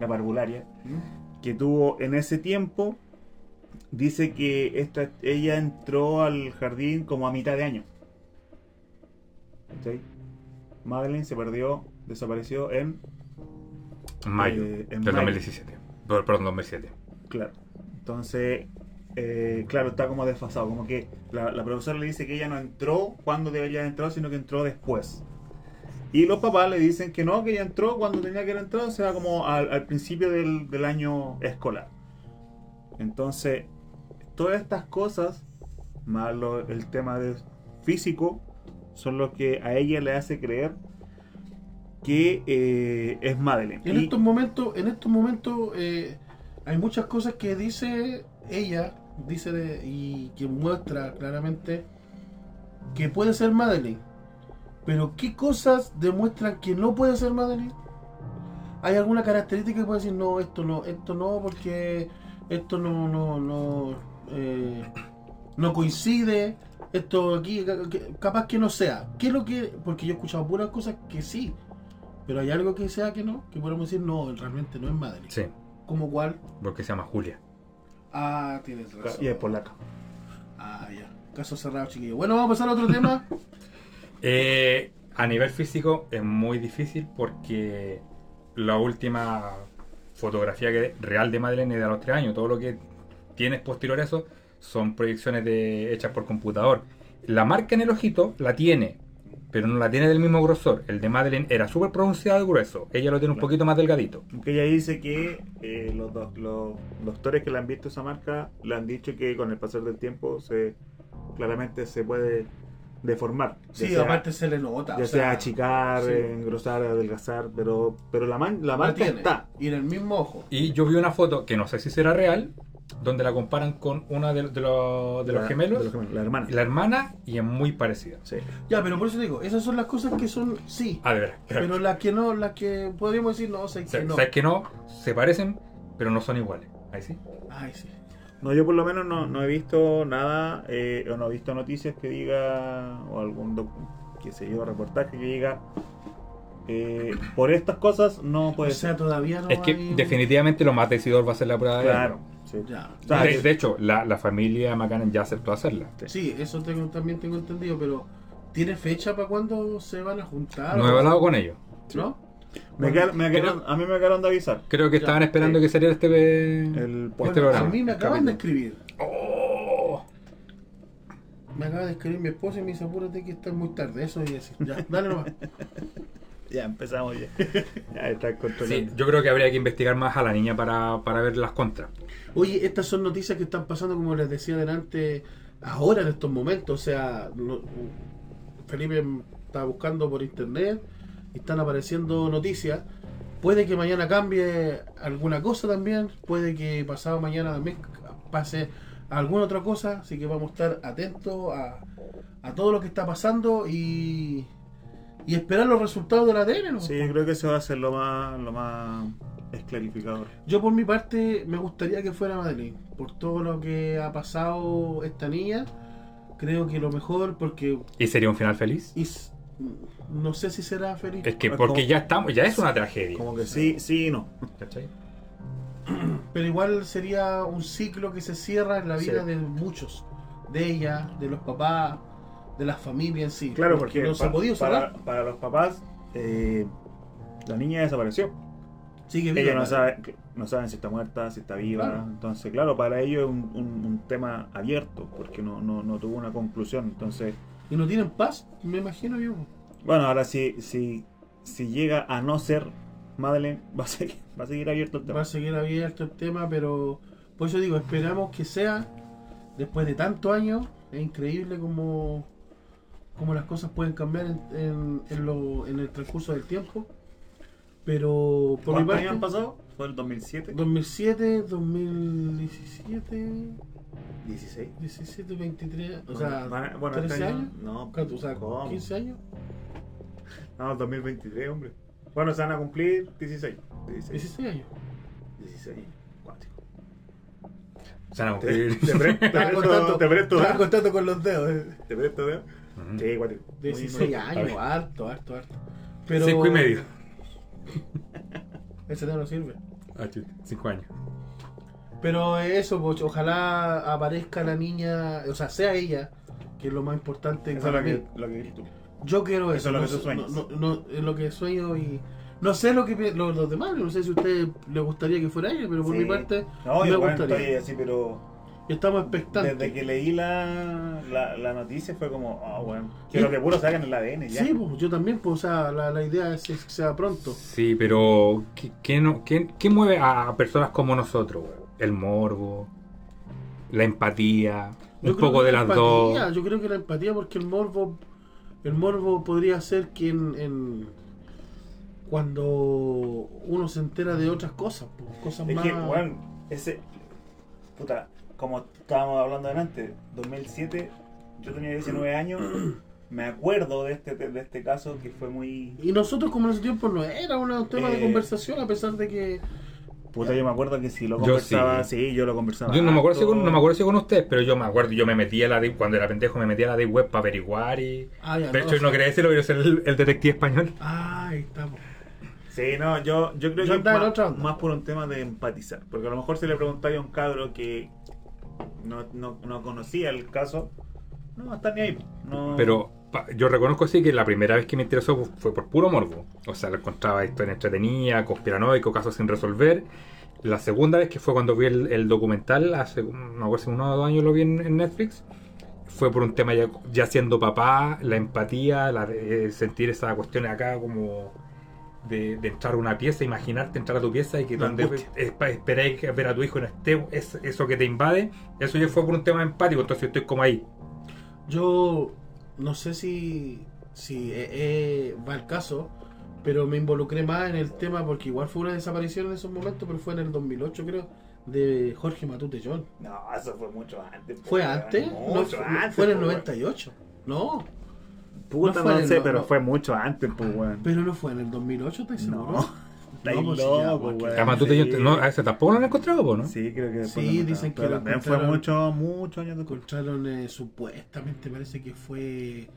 la parvularia, que tuvo en ese tiempo, dice que esta, ella entró al jardín como a mitad de año. ¿Cachai? Madeline se perdió, desapareció en.
Mayo
Eh, en
del
mayo.
2017. Perdón, Perdón, 2007.
Claro. Entonces, eh, claro, está como desfasado. Como que la, la profesora le dice que ella no entró cuando debería haber entrado, sino que entró después. Y los papás le dicen que no, que ella entró cuando tenía que haber entrado, o sea, como al, al principio del, del año escolar. Entonces, todas estas cosas, más lo- el tema de físico, son los que a ella le hace creer que eh, es Madeleine.
En
Y-
estos momentos, en estos momentos eh, hay muchas cosas que dice ella, dice de- y que muestra claramente que puede ser Madeline. Pero ¿qué cosas demuestran que no puede ser Madeline? ¿Hay alguna característica que puede decir no, esto no, esto no, porque esto no, no, no, eh, no coincide, esto aquí, capaz que no sea? ¿Qué es lo que.? Porque yo he escuchado puras cosas que sí, pero hay algo que sea que no, que podemos decir no, realmente no es Madeline.
Sí,
¿Como cuál?
porque se llama Julia.
Ah, tienes razón.
y es polaca.
Ah, ya. Caso cerrado, chiquillo. Bueno, vamos a pasar a otro tema.
Eh, a nivel físico es muy difícil porque la última fotografía que, real de Madeleine es de a los 3 años. Todo lo que tienes posterior a eso son proyecciones de, hechas por computador. La marca en el ojito la tiene, pero no la tiene del mismo grosor. El de Madeleine era súper pronunciado y grueso. Ella lo tiene un poquito más delgadito.
Aunque ella dice que eh, los, do- los doctores que le han visto esa marca le han dicho que con el pasar del tiempo se claramente se puede deformar.
Sí,
sea-
aparte se le nota.
ya
o
sea,
sea,
achicar,
sí.
engrosar, adelgazar, pero pero la, man- la
la
marca
tiene.
está.
Y en el mismo ojo.
Y yo vi una foto que no sé si será real, donde la comparan con una de, de los, de los
La-
gemelos,
de los gemelos, la hermana.
la hermana, y es muy parecida.
Sí.
Ya, pero por eso digo, esas son las cosas que son sí.
Ah, de verdad.
Pero las que no, las que podríamos decir no, sé que
¿Sabes
no.
sabes que no? Se parecen, pero no son iguales. Ahí sí.
Ay, sí.
No, yo por lo menos no, no he visto nada, eh, o no he visto noticias que diga, o algún, doc- qué sé yo, reportaje que diga, eh, por estas cosas no
O
puede
sea,
ser.
todavía no
es que definitivamente lo más decidor va a ser la prueba de
Claro, sí.
Ya.
O sea,
de, hecho, la, la familia McCann ya aceptó hacerla.
Sí, eso tengo, también tengo entendido, pero ¿tiene fecha para cuándo se van a juntar?
No he hablado con ellos.
¿No?
Me quedaron- me
creo-
quedaron- a mí me acabaron de avisar.
Creo que
Ya,
estaban esperando
sí.
que saliera este,
El
este
a
programa.
mí me acaban de escribir.
Oh.
Me acaba de escribir mi esposa y me dice, apúrate que está muy tarde. Eso voy a decir. Ya, dale nomás.
Ya empezamos ya. ya está
Sí, yo creo que habría que investigar más a la niña para, para ver las contras.
Oye, estas son noticias que están pasando, como les decía delante, ahora en estos momentos. O sea, no- Felipe está buscando por internet y están apareciendo noticias. Puede que mañana cambie alguna cosa también. Puede que pasado mañana también pase alguna otra cosa. Así que vamos a estar atentos a, a todo lo que está pasando y, y esperar los resultados del ADN. ¿no?
Sí, yo creo que eso va a ser lo más, lo más esclarificador.
Yo por mi parte me gustaría que fuera Madeline, por todo lo que ha pasado esta niña, creo que lo mejor porque
¿Y sería un final feliz?
y no sé si será feliz,
Es que porque
como-
ya estamos, ya es una tragedia.
Como que sí, sí y no.
¿Cachai?
pero igual sería un ciclo que se cierra en la vida
Sí.
de muchos, de ella, de los papás, de las familias en sí.
Claro, porque
no se ha podido
para, para los papás, eh, la niña desapareció.
Sigue viva.
Ellos no que- no saben si está muerta, si está viva.
Claro.
Entonces, claro, para ellos es un, un- un tema abierto, porque no, no, no tuvo una conclusión. Entonces,
¿Y no tienen paz? Me imagino yo.
bueno, ahora si, si, si llega a no ser Madeleine, va a seguir, va a seguir abierto el tema.
Va a seguir abierto el tema, pero por eso digo, esperamos que sea después de tantos años. Es increíble como, como las cosas pueden cambiar en, en, en lo- en el transcurso del tiempo. Pero por mi
¿Cuántos
parte,
años han pasado? ¿Fue el 2007?
2007, 2017,
16.
17, 23, o sea,
a- bueno,
13
este año-
años.
No.
O sea,
¿cómo?
15 años.
No, 2023, hombre. Bueno, se van a cumplir 16. 16.
16 años.
16. Cuático.
Se van a
Te,
cumplir.
te te presto, te presto,
estaba contando con los dedos. eh.
te presto, Sí, cuático. Muy-
16
muy-
años, harto, harto, harto. Pero
Cinco y medio.
Ese tema no sirve.
Ah, Cinco años.
Pero eso, pues, ojalá aparezca la niña, o sea, sea ella, que es lo más importante
Eso es lo que, lo que quieres tú.
Yo quiero
Eso
eso.
es lo
no
que tú
sé-
sueñas.
No, no- no, es lo que sueño y. No sé lo que lo- los demás, no sé si a usted le gustaría que fuera ella, pero por
Sí.
mi parte
No,
me
yo bueno,
gustaría.
estoy así, pero
Estamos expectantes.
desde que leí la, la, la noticia fue como, ah, bueno, quiero que puro salgan el ADN ya.
Sí, pues yo también, pues, o sea, la, la idea es que sea pronto.
Sí, pero ¿qué, qué no, qué, qué mueve a personas como nosotros? El morbo, la empatía,
Yo
un poco de
la
las
empatía,
dos.
Yo creo que la empatía, porque el morbo, el morbo podría ser que en, en- cuando uno se entera de otras cosas, pues, cosas
Es
más.
que, bueno, ese. Puta, como estábamos hablando delante, 2007, yo tenía 19 años, me acuerdo de este, de este caso que fue muy.
Y nosotros, como en ese tiempo no era un tema de
Eh,
conversación, a pesar de que.
Puta, yo me acuerdo que si lo
Yo
conversaba,
sí.
sí, yo lo conversaba.
Yo no me acuerdo si con, no me acuerdo si con ustedes, pero yo me acuerdo, yo me metí a la de, cuando era pendejo me metí a la de web para averiguar y.
Ah, ya,
De
no,
hecho,
sí.
no quería decirlo, pero ser el, el detective español.
Ah, ahí estamos.
Sí, no, yo, yo creo
Yo
que más, más por un tema de empatizar. Porque a lo mejor si le preguntáis a un cabro que no, no, no conocía el caso, no estar ni ahí.
Pero yo reconozco sí que la primera vez que me interesó fue por puro morbo. O sea, lo encontraba historia entretenida, conspiranoico, casos sin resolver. La segunda vez que fue cuando vi el, documental, hace no si uno o dos años lo vi en, Netflix, fue por un tema ya, siendo papá, la empatía, la de sentir esa cuestión acá como de, de entrar a una pieza, imaginarte entrar a tu pieza y que
La
donde esperáis ver a tu hijo no esté, es, eso que te invade, eso ya fue por un tema empático, entonces yo estoy como ahí.
Yo no sé si, si eh, eh, va el caso, pero me involucré más en el tema porque igual fue una desaparición en esos momentos, pero fue en el 2008 creo, de Jorge Matute John.
No, eso fue mucho antes.
¿Fue
weón,
antes? No,
Mucho
fue,
antes.
fue en el
po, weón.
98. No,
Puta,
No fue
no,
el-
sé,
no,
pero
no.
fue mucho antes, pues, weón.
pero no fue en el 2008, ¿estás seguro?
No. Estáis
pues, sí,
loco,
ya, porque-
weón.
Además, tú te- no, a ese tampoco lo han encontrado, po, ¿no?
Sí, creo que
Sí,
lo
dicen que
pero
lo
también fue
encontraron-
muchos, muchos años después.
Encontraron eh, supuestamente, parece que fue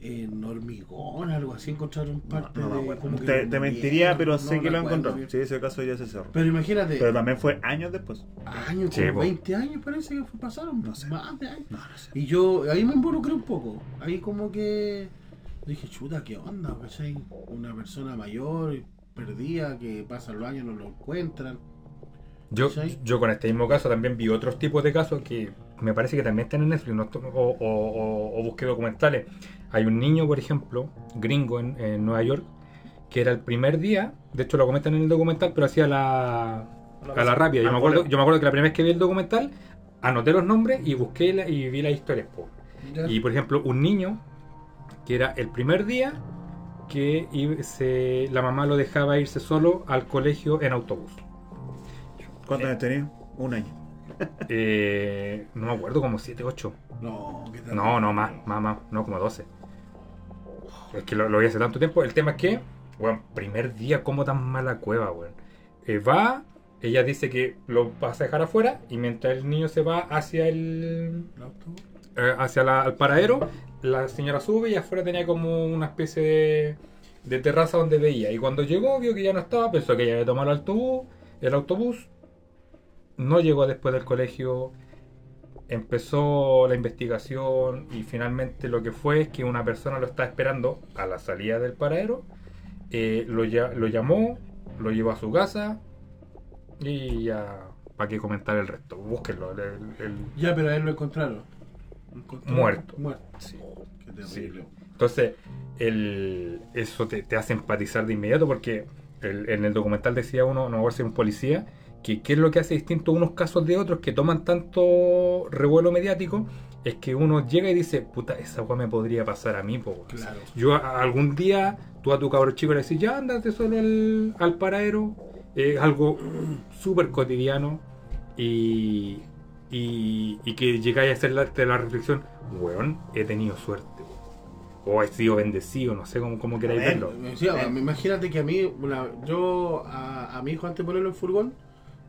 en hormigón, algo así, encontraron parte
No
de... como
Te, mentiría, pero
no
sé que lo encontró.
bien.
Sí, ese caso ya se cerró.
Pero imagínate,
Pero también fue años después.
años,
Sí,
como
po.
20 años parece que fue- pasaron,
No sé.
más de años.
No, no sé.
Y yo ahí me involucré un poco, ahí como que dije, chuta, ¿qué onda? ¿cachai? Una persona mayor, perdida, que pasan los años no lo encuentran.
Yo,
¿Cachai?
yo con este mismo caso también vi otros tipos de casos que me parece que también están en Netflix no esto- o, o- o- o busqué documentales. Hay un niño, por ejemplo, gringo en, en Nueva York, que era el primer día, de hecho lo comentan en el documental, pero hacía la, a la rápida. Yo
Al
me, acuerdo, yo me acuerdo que la primera vez que vi el documental, anoté los nombres y busqué la- y vi las historias. po. Y por ejemplo, un niño que era el primer día que se- la mamá lo dejaba irse solo al colegio en autobús.
¿Cuántos años tenía? Un año.
Eh, no me acuerdo, como 7, 8.
No, ¿qué tal?
No, no, más, más, más, no, como 12. Es que lo, lo vi hace tanto tiempo. El tema es que, bueno, primer día, como tan mala cueva, weón. Eh, va, ella dice que lo vas a dejar afuera y mientras el niño se va hacia el eh, hacia la- el paradero, la señora sube y afuera tenía como una especie de, de terraza donde veía. Y cuando llegó, vio que ya no estaba, pensó que ya había tomado el autobús. El autobús no llegó después del colegio. Empezó la investigación y finalmente lo que fue es que una persona lo estaba esperando a la salida del paradero. eh, lo, lo llamó lo llevó a su casa y ya, ¿para qué comentar el resto? Búsquenlo. el- el- el-
Ya, pero a él lo encontraron.
Muerto.
Muerto.
sí.
Qué terrible.
Entonces, el, eso te, te hace empatizar de inmediato porque el- en el documental decía uno, no voy a ser un policía, que qué es lo que hace distinto unos casos de otros que toman tanto revuelo mediático, es que uno llega y dice, puta, esa weá me podría pasar a mí, po. weón".
Claro.
Yo a- algún día, tú a tu cabro chico le decís, ya andate solo al, al paradero, es algo súper cotidiano y, y, y que llegáis a hacer la, la reflexión, weón, he tenido suerte, o he sido bendecido, no sé cómo, cómo queráis verlo.
Decía, imagínate que a mí, una- yo a, a mi hijo antes de ponerlo en furgón,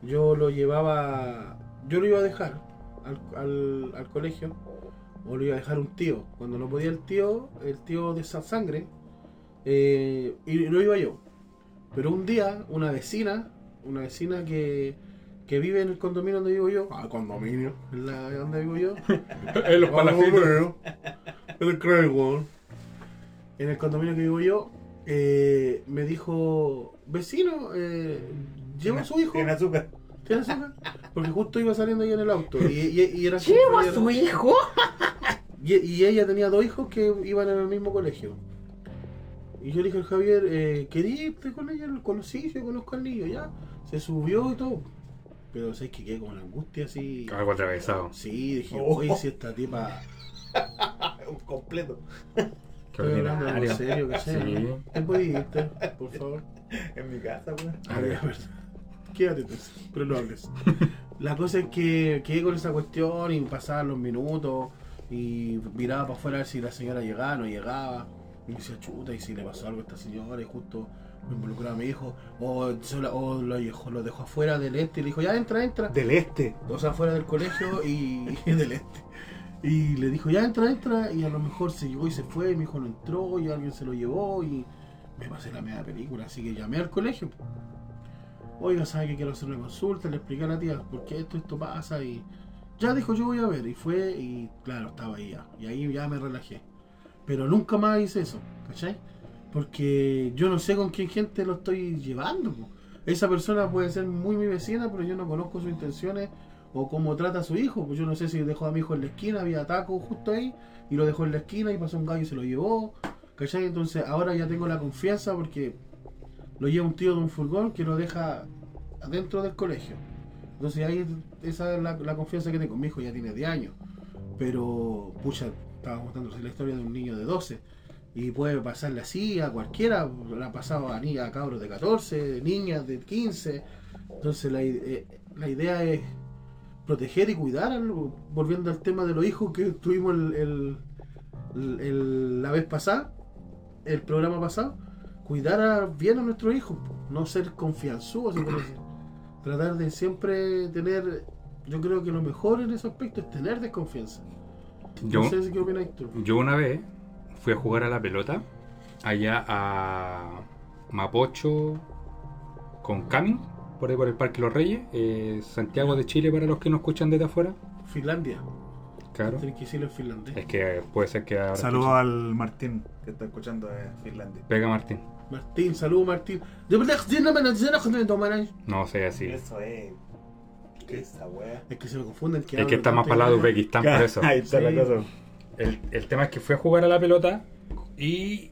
yo lo llevaba, yo lo iba a dejar al, al, al colegio, o lo iba a dejar un tío. Cuando no podía el tío, el tío de esa sangre, eh, y lo iba yo. Pero un día, una vecina, una vecina que, que vive en el condominio donde vivo yo, ah, condominio, en la donde vivo yo,
En los palafitos.
en el Craigwell. En el condominio que vivo yo, eh, me dijo, vecino, eh, lleva a su hijo.
Tiene azúcar.
¿Tiene azúcar? Porque justo iba saliendo ahí en el auto. Y, y- y era
¿Lleva a su hijo?
y, y ella tenía dos hijos que iban en el mismo colegio. Y yo le dije al Javier, eh, ¿quería irte con ella con los hijos? Yo conozco al niño, ya. Se subió y todo. Pero sabes que quedé con la angustia así.
Algo atravesado.
Sí, dije,
Oh.
oye, si esta tipa.
Un completo.
Ordinario.
en serio, que.
Sí.
¿Te puedes irte, por favor?
En mi casa, weón.
A ver, a ver. Quédate entonces, pero no hables. La cosa es que quedé con esa cuestión y pasaban los minutos y miraba para afuera a ver si la señora llegaba, no llegaba. Y decía, chuta, y si le pasó algo a esta señora y justo me involucraba a mi hijo. O, o lo, dejó, lo dejó afuera del este y le dijo, ya entra, entra.
Del este.
O sea, fuera del colegio y, y del este. Y le dijo, ya entra, entra. Y a lo mejor se llegó y se fue. Mi hijo no entró y alguien se lo llevó. Y me pasé la media película. Así que llamé al colegio. Oiga, ¿sabe que quiero hacer una consulta? Le expliqué a la tía por qué esto, esto pasa. Y ya dijo, yo voy a ver. Y fue, y claro, estaba ahí ya. Y ahí ya me relajé. Pero nunca más hice eso, ¿cachai? Porque yo no sé con qué gente lo estoy llevando. po. Esa persona puede ser muy mi vecina, pero yo no conozco sus intenciones o cómo trata a su hijo. Pues yo no sé si dejó a mi hijo en la esquina, había taco justo ahí, y lo dejó en la esquina y pasó un gallo y se lo llevó. ¿Cachai? Entonces ahora ya tengo la confianza porque lo lleva un tío de un furgón que lo deja adentro del colegio. Entonces ahí esa es la, la confianza que tengo. Mi hijo ya tiene 10 años. Pero, pucha, estaba contándose la historia de un niño de 12. Y puede pasarle así a cualquiera. Le ha pasado a, niñas, a cabros de 14, de niñas de 15. Entonces la, eh, la idea es proteger y cuidar. Volviendo al tema de los hijos que tuvimos el- el- el- la vez pasada, el programa pasado. Cuidar a- bien a nuestros hijos. No ser confianzudos. se puede decir. Tratar de siempre tener... Yo creo que lo mejor en ese aspecto es tener desconfianza.
Yo,
No sé si qué opinas tú.
yo una vez fui a jugar a la pelota allá a Mapocho con Camin, por ahí por el Parque Los Reyes, eh, Santiago de Chile para los que nos escuchan desde afuera.
Finlandia.
Claro.
Que finlandés.
Es que puede ser que
Saludos al Martín que está escuchando de Finlandia.
Pega Martín.
Martín, saludos Martín.
No sé así.
Eso es. ¿Qué es esa wea?
Es que se me confunden.
Es que está más para el lado de Uzbekistán, por eso.
Ahí está
Sí.
la cosa.
El, el tema es que fui a jugar a la pelota y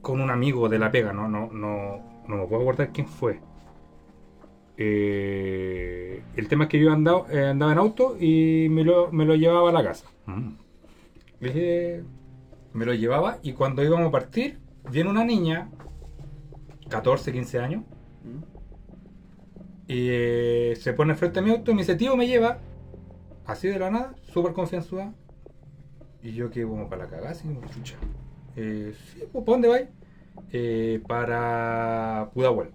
con un amigo de la pega, no, no, no, no me puedo acordar quién fue. Eh, el tema es que yo andaba, eh, andaba en auto y me lo, me lo llevaba a la casa. Mm. Me lo llevaba y cuando íbamos a partir, viene una niña, 14, 15 años, y eh, se pone frente a mi auto y me dice, tío, me lleva, así de la nada, súper confianzuda. Y yo que como para la cagada, así como chucha. Eh, sí, pues, ¿para dónde vais? Eh, para Pudahuel.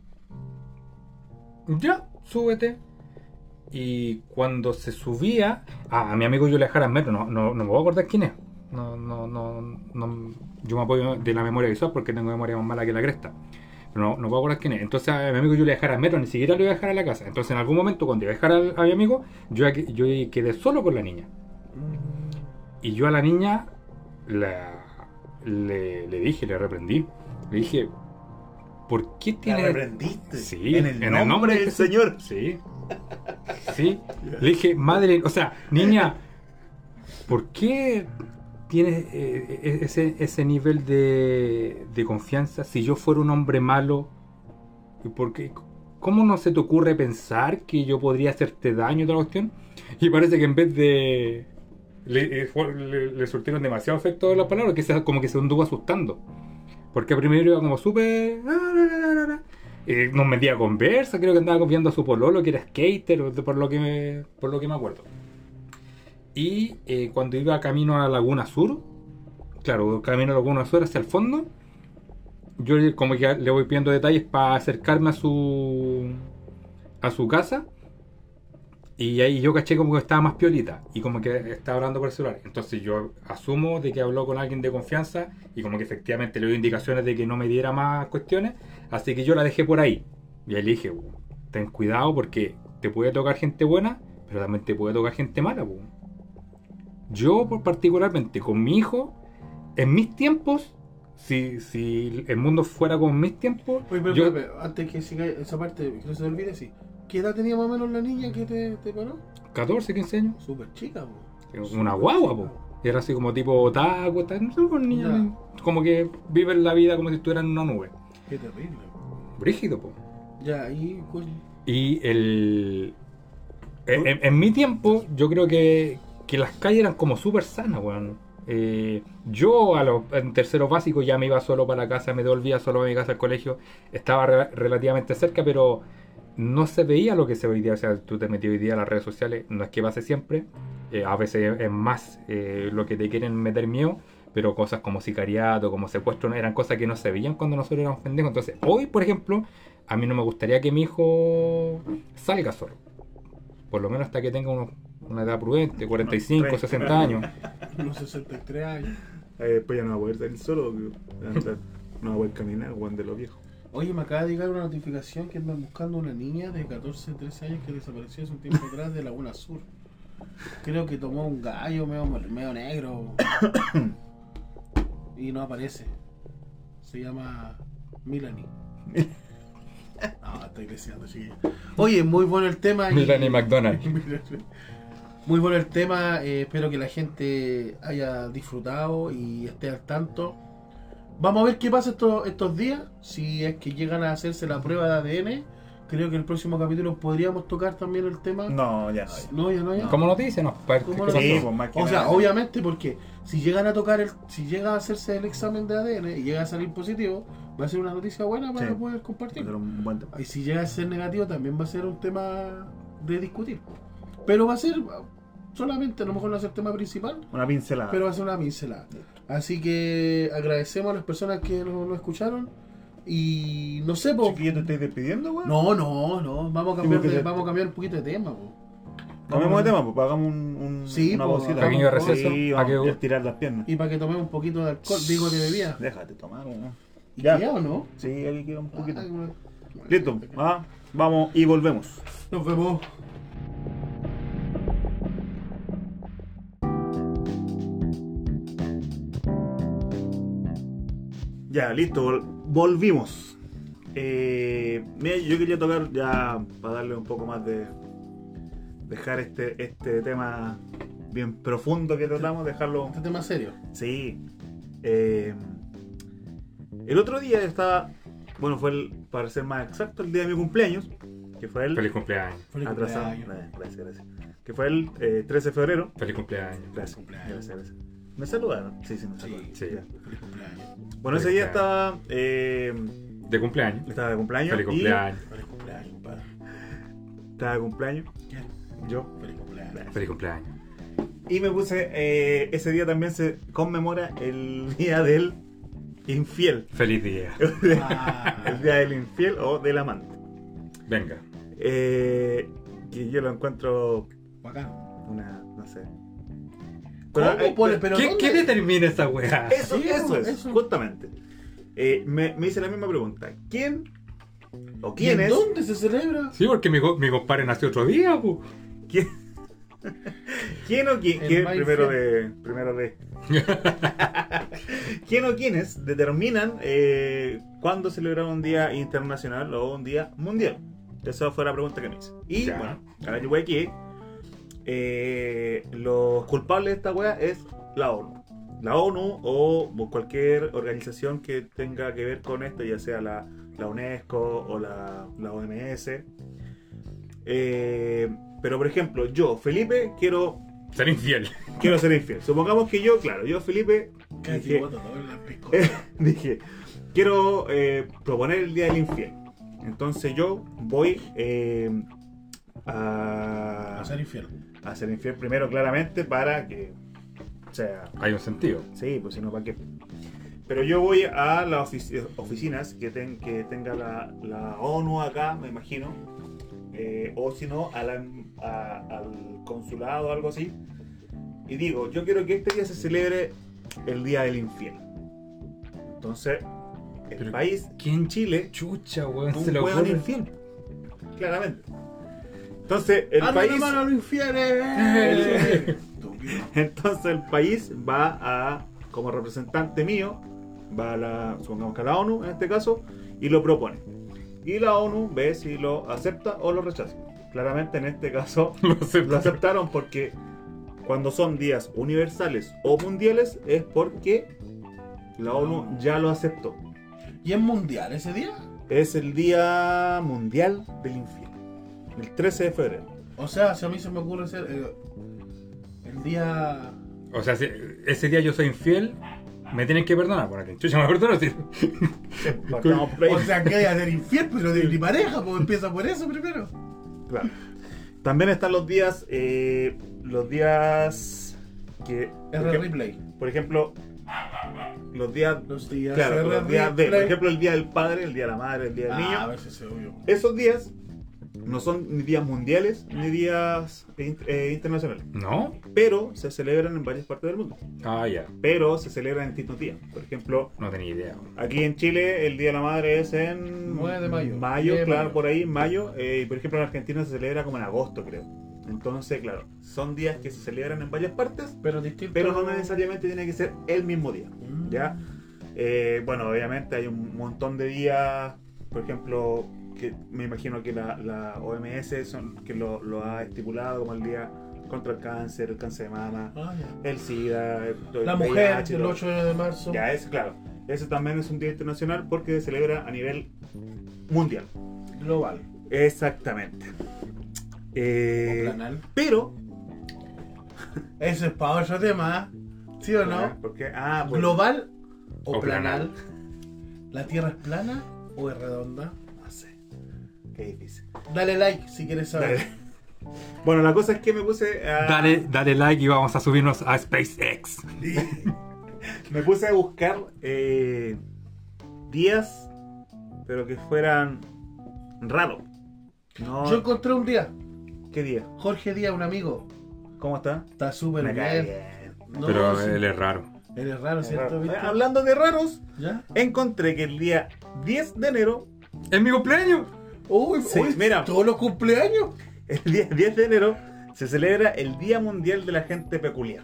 Ya, súbete. Y cuando se subía, ah, a mi amigo yo le dejara en metro, no, no, no me voy a acordar quién es. No, no, no, no, yo me apoyo de la memoria visual porque tengo memoria más mala que la cresta. Pero no, no puedo acordar quién es. Entonces a mi amigo yo le dejara en metro, ni siquiera lo iba a dejar a la casa. Entonces en algún momento cuando iba a dejar al- a, mi amigo, yo, yo quedé solo con la niña. Y yo a la niña la- le, le dije, le reprendí. Le dije, ¿por qué
La
tiene
reprendiste.
Sí,
en el nombre, del
Jesús.
Señor.
Sí. Sí. Le dije, madre, o sea, niña, ¿por qué tienes eh, eh, ese, ese nivel de, de confianza si yo fuera un hombre malo? ¿Y por qué? ¿Cómo no se te ocurre pensar que yo podría hacerte daño toda la cuestión? Y parece que en vez de... Le, eh, le, surtieron demasiado efecto de las palabras que se, como que se anduvo asustando. Porque primero iba como súper... Eh, nos metía a conversa, creo que andaba confiando a su pololo, que era skater, de- por lo que me, por lo que me acuerdo. Y eh, cuando iba camino a Laguna Sur, claro, camino a Laguna Sur hacia el fondo, yo como que le voy pidiendo detalles para acercarme a su a su casa. Y ahí yo caché como que estaba más piolita y como que estaba hablando por el celular. Entonces yo asumo de que habló con alguien de confianza y como que efectivamente le dio indicaciones de que no me diera más cuestiones. Así que yo la dejé por ahí. Y ahí le dije, "Uh, ten cuidado porque te puede tocar gente buena, pero también te puede tocar gente mala. pu". Yo por particularmente con mi hijo, en mis tiempos, si, si el mundo fuera con mis tiempos,
Oye, pero,
yo-
pero, pero, antes que siga esa parte, que no se te olvide, sí. ¿Qué edad tenía más o menos la niña que te, te paró?
14, 15 años.
Súper chica, po.
Una guagua, po. Era así como tipo otaku, no sé, pues, niña, como que viven la vida como si estuvieran en una nube.
Qué terrible. po.
Brígido, po.
Ya, y coño.
Y el. En, en- en mi tiempo, yo creo que, que las calles eran como súper sanas, weón. Eh, yo a los, en tercero básico ya me iba solo para la casa, me devolvía solo a mi casa al colegio. Estaba re- relativamente cerca, pero no se veía lo que se ve hoy día. O sea, tú te metías hoy día a las redes sociales, no es que pase siempre. eh, a veces es más eh, lo que te quieren meter miedo. Pero cosas como sicariato, como secuestro, eran cosas que no se veían cuando nosotros éramos pendejos. Entonces, hoy, por ejemplo, a mí no me gustaría que mi hijo salga solo. Por lo menos hasta que tenga unos- una edad prudente, 45,
Unos
60 años.
Unos 63 años.
Eh, después ya no va a poder salir solo. No va a poder caminar, Juan de los viejos.
Oye, me acaba de llegar una notificación que andan buscando una niña de 14, 13 años que desapareció hace un tiempo atrás de Laguna Sur. Creo que tomó un gallo medio, medio negro. y no aparece. Se llama Milani. No, estoy deseando, chiquillo. Oye, muy bueno el tema. y-
Melanie McDonald.
Muy bueno el tema, eh, espero que la gente haya disfrutado y esté al tanto. Vamos a ver qué pasa estos, estos días, si es que llegan a hacerse la prueba de ADN. Creo que en el próximo capítulo podríamos tocar también el tema.
No, ya no. ya.
No, ya no, ya.
Como noticia, ¿no?
¿Cómo
¿qué
noticia?
Sí, pues más que
O sea,
nada.
obviamente porque si llegan a tocar el, si llega a hacerse el examen de ADN y llega a salir positivo, va a ser una noticia buena para
Sí.
poder
Va
compartir.
a ser un buen tema.
Y si llega a ser negativo, también va a ser un tema de discutir. Pero va a ser solamente, a lo mejor no va a ser tema principal,
Una pincelada.
pero va a ser una pincelada. Así que agradecemos a las personas que nos, nos escucharon. Y no sé, po.
Chiquillo, ¿te estoy despidiendo, weón?
No, no, no. Vamos a cambiar, de-
te-
vamos a cambiar un poquito de tema, po.
Cambiamos de tema, pues hagamos un, un-
Sí,
una pausita.
pequeño receso,
Sí,
que-
a estirar las piernas.
Y para que tomemos un poquito de alcohol, digo de bebida.
Déjate tomar, weón.
¿Y
Ya.
queda o no?
Sí, aquí queda un poquito.
Bueno.
Listo, ah, vamos y volvemos.
Nos vemos.
Ya, listo, vol- volvimos. Eh, mira, yo quería tocar ya para darle un poco más de. dejar este, este tema bien profundo que tratamos, dejarlo.
Este tema serio.
Sí. Eh, el otro día estaba. Bueno, fue el, para ser más exacto, el día de mi cumpleaños. Que fue el.
Feliz cumpleaños.
Feliz
atrasado.
cumpleaños.
Eh, Gracias, gracias. Que fue el eh, 13 de febrero.
Feliz cumpleaños.
Gracias,
cumpleaños.
gracias, gracias. ¿Me saludaron? Sí, sí, me
Sí,
saludaron.
sí.
Ya.
Feliz cumpleaños.
Bueno, ese día estaba. eh,
De cumpleaños.
estaba de cumpleaños.
Feliz
y-
cumpleaños.
Feliz cumpleaños, padre.
Estaba de cumpleaños.
¿Quién?
Yo.
Feliz cumpleaños.
Feliz cumpleaños.
Y me puse. eh, ese día también se conmemora el día del infiel.
Feliz día.
Ah.
el día del infiel o del amante.
Venga.
Eh, que yo lo encuentro
Bacán.
una. no sé.
¿Cómo,
eh,
Pole? Pero
¿Qué,
¿dónde?
¿Qué determina esa weá?
Eso,
Sí,
eso es,
eso.
justamente. Eh, me, me hice la misma pregunta. ¿Quién o
¿Y
quién es?
dónde se celebra?
Sí, porque mi, mi compadre nació otro día, pu.
¿Quién, ¿Quién o quién?
El
quién- primero de. Primero de. ¿Quién o quiénes determinan eh, cuándo celebrar un día internacional o un día mundial? Esa fue la pregunta que me hice. Y
Ya.
bueno, ahora yo voy aquí. Eh, los culpables de esta wea es la ONU. La ONU o cualquier organización que tenga que ver con esto, ya sea la, la UNESCO o la, la OMS. Eh, pero por ejemplo, yo, Felipe, quiero,
Ser infiel.
quiero ser infiel. Supongamos que yo, claro, yo, Felipe, dije, quiero eh, proponer el Día del Infiel. Entonces yo voy eh, a,
A ser infiel.
A ser infiel primero, claramente, para que. O sea,
Hay un sentido.
sí, pues si no, ¿para qué? Pero yo voy a las ofici- oficinas que, ten- que tenga la, la ONU acá, me imagino. eh, o si no, a la- a- al consulado o algo así. Y digo, yo quiero que este día se celebre el Día del Infiel. Entonces, el
Pero,
país,
¿Quién
Chile,
Chucha, weón.
un
Se ocurre.
infiel. Claramente. Entonces, el
¡Ah,
país.
no, mano, los infieles! Estúpido.
Entonces el país va a, como representante mío, va a la, supongamos que a la ONU en este caso, y lo propone. Y la ONU ve si lo acepta o lo rechaza. Claramente en este caso
Lo
aceptaron porque cuando son días universales o mundiales es porque la ONU ya lo aceptó.
¿Y es mundial ese día?
Es el Día Mundial del Infiel. El 13 de febrero.
O sea, si a mí se me ocurre ser eh, el día.
O sea, si ese día yo soy infiel, me tienen que perdonar. Por aquí. Chucha, me perdono.
O sea, que hay a ser infiel, pero de mi pareja, pues empieza por eso primero.
Claro. También están los días, eh, los días que, ejem-
replay.
por ejemplo, los días,
Los días
claro, los días de, por ejemplo, el día del padre, el día de la madre, el día del
Ah, a
niño.
veces se obvio.
Esos días no son ni días mundiales ni días eh, internacionales,
¿No?
pero se celebran en varias partes del mundo.
Ah, ya.
Pero se celebran en distintos días. Por ejemplo,
No tenía idea.
Aquí en Chile el Día de la Madre es en
9 de mayo.
Mayo,
10 de
claro,
mayo.
por ahí, en mayo. eh, y por ejemplo en Argentina se celebra como en agosto, creo. Entonces, claro, son días que se celebran en varias partes,
Pero distinto.
pero no necesariamente tiene que ser el mismo día.
Mm.
¿Ya? Eh, bueno, obviamente hay un montón de días, por ejemplo, que me imagino que la, la OMS son, que lo, lo ha estipulado como el día contra el cáncer, el cáncer de mama,
Ah,
el SIDA, el, el
La mujer,
VIH,
el
todo.
8 de marzo.
Ya, ese, claro. Ese también es un día internacional porque se celebra a nivel mundial.
Global.
Exactamente. Eh,
o planal.
pero.
Eso es para otro tema, ¿eh? ¿sí o no?
Porque, ah, pues,
¿Global o,
O
planal? ¿La Tierra es plana o es redonda?
Qué difícil.
Dale like si quieres saber.
Dale. Bueno, la cosa es que me puse a.
Dale, dale like y vamos a subirnos a SpaceX.
Me puse a buscar eh, días, pero que fueran raros. No.
Yo encontré un día.
¿Qué día?
Jorge Díaz, un amigo.
¿Cómo está?
Está súper bien.
bien.
No,
Pero
sí.
él es raro.
Él es raro,
Es
¿cierto?
Hablando de raros,
¿Ya?
encontré que el día 10 de enero
¡Es mi cumpleaños!
Uy,
Sí,
uy,
mira.
todos los cumpleaños.
El día 10 de enero se celebra el Día Mundial de la Gente Peculiar.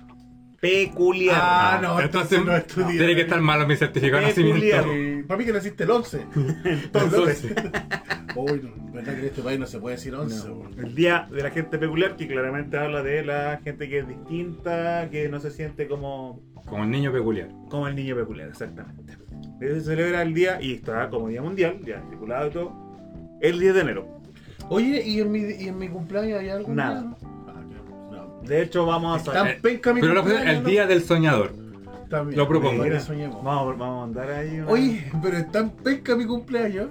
Peculiar.
Ah, no,
entonces
entonces no
tiene que estar malo mi certificado de nacimiento.
Eh, para mí que naciste el 11.
Entonces,
Uy, no, verdad que en este país no se puede decir 11.
No,
weón.
El Día de la Gente Peculiar, que claramente habla de la gente que es distinta, que no se siente como,
como el niño peculiar.
como el niño peculiar, exactamente. Se celebra el día, y está como Día Mundial, ya estipulado y todo, el 10 de enero.
Oye, ¿y en mi, y en mi cumpleaños hay algo?
Nada.
No.
De hecho, vamos a...
Tan
Eh,
penca mi
Pero lo-
cumpleaños,
el día del soñador.
También.
lo propongo.
Mira, soñemos.
Vamos, vamos a mandar ahí una...
Oye, pero es tan penca mi cumpleaños.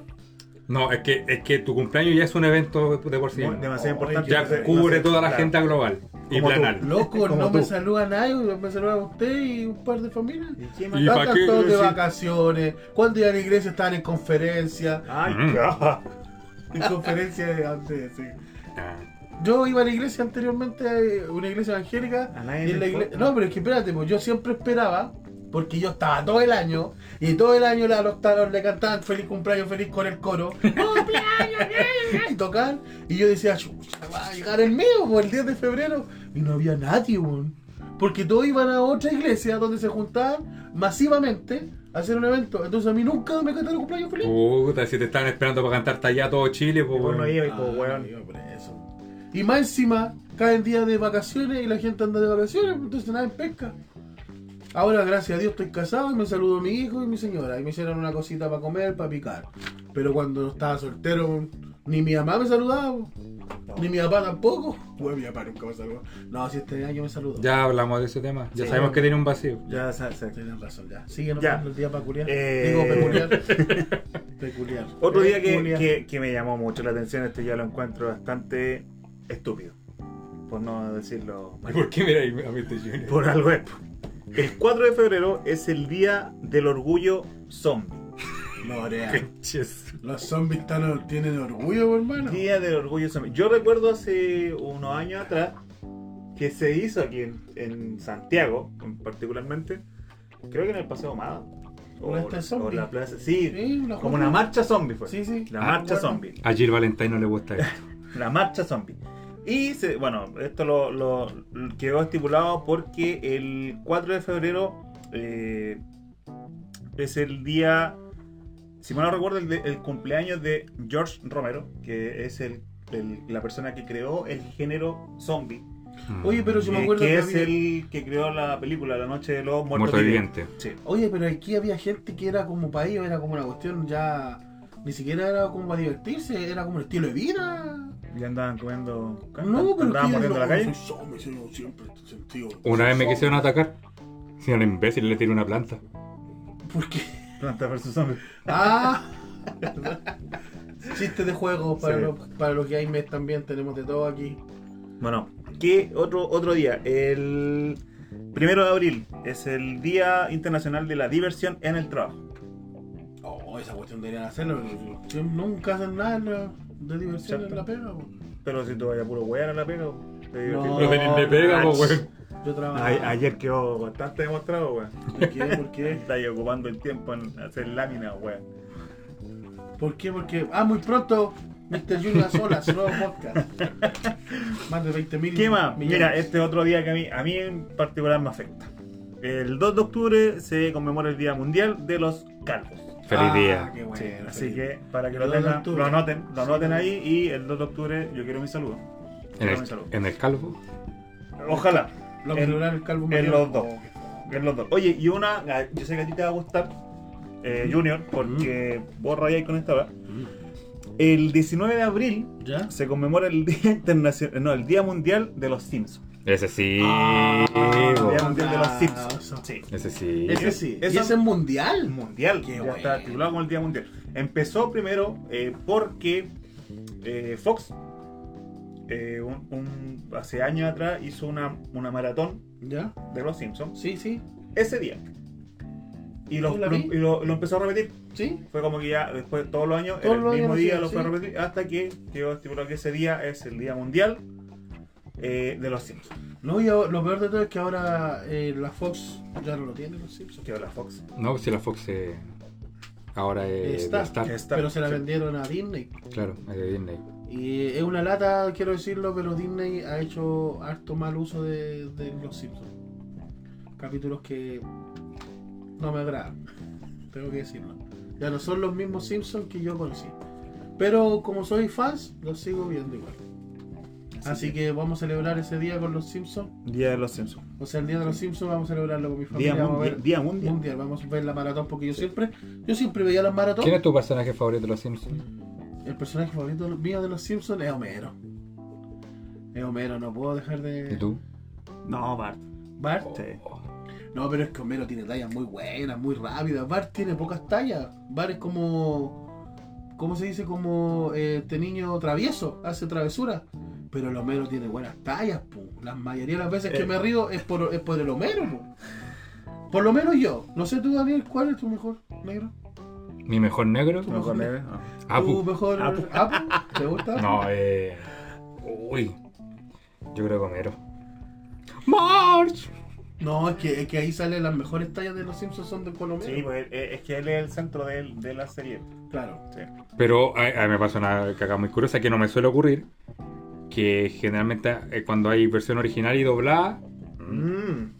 No, es que, es que tu cumpleaños ya es un evento de por sí.
Demasiado importante.
Ya
no sé-
cubre
no sé,
toda la
claro.
gente global y
Como tú.
planal.
Loco,
Como
no me saluda nadie, me saluda usted y un par de familias.
¿Y
Y
más?
pa'
Están
qué?
todos de vacaciones. Cuando iban a la iglesia estaban en conferencia.
Ay,
Mm.
En conferencia de antes, sí.
Ah,
Yo iba a la iglesia anteriormente, eh, una iglesia evangélica.
A nadie
y en la igle-
importa.
No, pero es que espérate, pues yo siempre esperaba porque yo estaba todo el año y todo el año a los taros le cantaban feliz cumpleaños, feliz con el coro. ¡Cumpleaños! y tocan. Y yo decía, "Chucha, va a llegar el mío, pues, el 10 de febrero. Y no había nadie, weón. Porque todos iban a otra iglesia donde se juntaban masivamente hacer un evento. Entonces a mí nunca me cantaron cumpleaños feliz.
Puta, si te estaban esperando para cantar allá todo Chile, pues
Y vos no
weón.
ibas, y pues,
Ah,
weón.
por eso. Y más encima, caen días de vacaciones y la gente anda de vacaciones, entonces nada en pesca. Ahora, gracias a Dios, estoy casado y me saludó mi hijo y mi señora. Y me hicieron una cosita para comer, para picar. Pero cuando estaba soltero, ni mi mamá me saludaba, ni mi papá tampoco. Bueno, mi papá nunca me saludó. No, si este año me saludó.
Ya hablamos de ese tema. Ya
Sí.
sabemos que tiene un vacío.
Ya, sa- sa-
Tienen razón, ya. Síguenos
Ya.
el día peculiar.
Eh.
Digo, peculiar. peculiar.
Otro día que,
Peculiar.
que, que me llamó mucho la atención, este ya lo encuentro bastante estúpido. Por no decirlo mal.
¿Por qué mira a Mr. Junior?
Por algo es. El 4 de febrero es el día del orgullo zombie.
Los zombies tan- tienen orgullo, hermano.
Día del orgullo zombie. Yo recuerdo hace unos años atrás que se hizo aquí en, en Santiago, en- particularmente, creo que en el Paseo Amada. O, la plaza. Sí,
Sí, una
como una marcha zombie fue.
Sí, sí.
La
Ah,
marcha
bueno.
zombie.
A Jill Valentine no le gusta esto.
La marcha zombie. Y se- bueno, esto lo, lo- quedó estipulado porque el 4 de febrero eh, es el día, si mal no recuerdo, el, de- el cumpleaños de George Romero, que es el, el- la persona que creó el género zombie.
Oye, pero si me
eh,
acuerdo
que
que
es
había-
el que creó la película La Noche de los Muertos,
Muerto
Vivientes.
viviente.
Sí.
Oye, pero aquí había gente que era como para ellos, era como una cuestión ya. Ni siquiera era como para divertirse, era como un estilo de vida.
Y andaban comiendo.
No, pero
andaban mordiendo la
no,
calle.
soy zombie, soy yo siempre este sentido.
Una vez me quisieron atacar. Si un imbécil le tiré una planta.
¿Por qué?
Planta versus zombie.
Ah, chistes de juego para,
Sí.
los, para los gamers también, tenemos de todo aquí.
Bueno, ¿qué otro, otro día? El primero de abril es el Día Internacional de la Diversión en el Trabajo.
Oh, esa cuestión deberían hacerlo. Nunca hacen nada de diversión en la pega. po.
Pero si tú vayas a puro wear a la pega, te
No.
tenés de pega, weón.
Yo trabajo.
A- ayer quedó bastante demostrado, weón.
¿Por qué? ¿Por qué?
Está ahí ocupando el tiempo en hacer láminas, weón.
¿Por qué? Porque. Ah, muy pronto, Mr. Junior Solas, nuevo podcast. Más de 20 mil.
¿Qué más? Mira, este otro día que a mí, a mí en particular me afecta. El 2 de octubre se conmemora el Día Mundial de los Calvos.
Feliz día.
Ah, Qué bueno,
Sí, así que para que lo
2 de
tengan,
octubre.
lo anoten, lo anoten ahí y el 2 de octubre yo quiero mi saludo.
En
Quiero
el,
mi saludo.
en el calvo.
Ojalá.
Lo
en-
calvo
en los dos.
Oh,
En los dos. Oye, y una, ah, yo sé que a ti te va a gustar, eh, Junior, porque vos rayáis con esta hora. El 19 de abril
¿Ya?
se conmemora el Día Internacional, no, el Día Mundial de los Simpsons.
Ese sí.
Ah,
El. Día Mundial de los. Simpsons. Sí.
Ese sí.
Ese sí.
Eso-
¿Y ese es mundial?
Mundial,
Qué
ya
bueno.
está titulado como el Día Mundial. Empezó primero eh, porque eh, Fox eh, un- un- hace años atrás hizo una, una maratón
¿Ya?
de los Simpsons
Sí, sí.
ese día. Y lo,
Sí, la
lo-
vi.
y lo- lo empezó a repetir.
Sí.
Fue como que ya después todos los años,
Todos
el
los
mismo
años,
día
sí,
lo fue a repetir hasta que quedó estipulado que ese día es el Día Mundial eh, de los Simpsons.
No, y ahora- lo peor de todo es que ahora eh, la Fox ya no lo tiene, los Simpsons.
Que la Fox.
No, si la Fox eh, ahora es Star.
Está-
Pero se la
sí.
vendieron a Disney.
Claro, es de Disney.
Y es una lata, quiero decirlo, pero Disney ha hecho harto mal uso de, de los Simpsons. Capítulos que no me agradan, tengo que decirlo. Ya no son los mismos Simpsons que yo conocí. Pero como soy fans, los sigo viendo igual. Así que vamos a celebrar ese día con los Simpsons.
Día de los Simpsons.
O sea, el día de los Simpsons vamos a celebrarlo con mi familia.
Día,
vamos a
mundial,
ver
día Mundial.
mundial. Vamos a ver la maratón porque yo siempre, yo siempre veía las maratón.
¿Quién es tu personaje favorito de los Simpsons?
El personaje favorito mío de los Simpsons es Homero. Es Homero, no puedo dejar de.
¿Y tú?
No, Bart.
Bart.
Sí.
No, pero es que Homero tiene tallas muy buenas, muy rápidas. Bart tiene pocas tallas. Bart es como. ¿Cómo se dice? Como eh, este niño travieso, hace travesura. Pero el Homero tiene buenas tallas, po. La mayoría de las veces que
Eh.
me río es por, es por el Homero, po. Por lo menos yo. No sé tú, Daniel, ¿cuál es tu mejor negro?
¿Mi mejor negro?
No con él, no.
Apu.
¿Tu mejor
Apu.
Apu? ¿Te gusta?
No, eh. Uy. Yo creo que Homero. ¡March!
No, es que, es que ahí salen las mejores tallas de los Simpsons son de Colomero.
Sí, pues eh, es que él es el centro de, de la serie.
Claro.
Sí.
Pero a, a mí me pasa una caga muy curiosa que no me suele ocurrir. Que generalmente eh, cuando hay versión original y doblada,
Mm.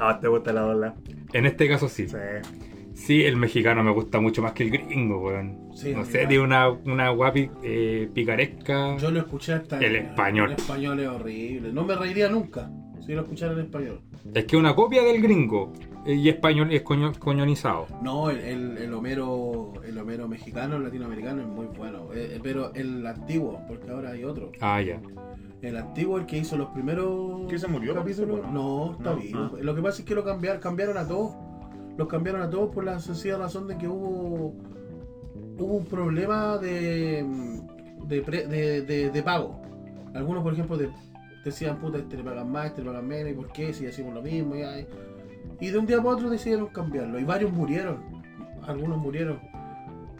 Ah, te gusta la dobla.
en este caso sí.
Sí.
Sí, el mexicano me gusta mucho más que el gringo, weón.
Sí,
no sé, tiene una, una guapi eh, picaresca.
Yo lo escuché hasta
El
en-
español.
El español es horrible. No me reiría nunca si lo escuchara en español.
Es que es una copia del gringo. eh, Y español y es coño, coñonizado.
No, el, el, el Homero el Homero mexicano, el latinoamericano es muy bueno. Eh, eh, pero el antiguo, porque ahora hay otro.
Ah, ya.
El antiguo, el que hizo los primeros
¿Que se murió,
capítulos. No, está
No,
vivo. Lo que pasa es que lo cambiaron, cambiaron a todos. Los cambiaron a todos por la sencilla razón de que hubo hubo un problema de de, pre- de, de- de pago. Algunos, por ejemplo, de- decían, puta, este le pagan más, este le pagan menos, ¿y por qué? Si hacemos lo mismo. Y, y de un día para otro decidieron cambiarlo. Y varios murieron. Algunos murieron.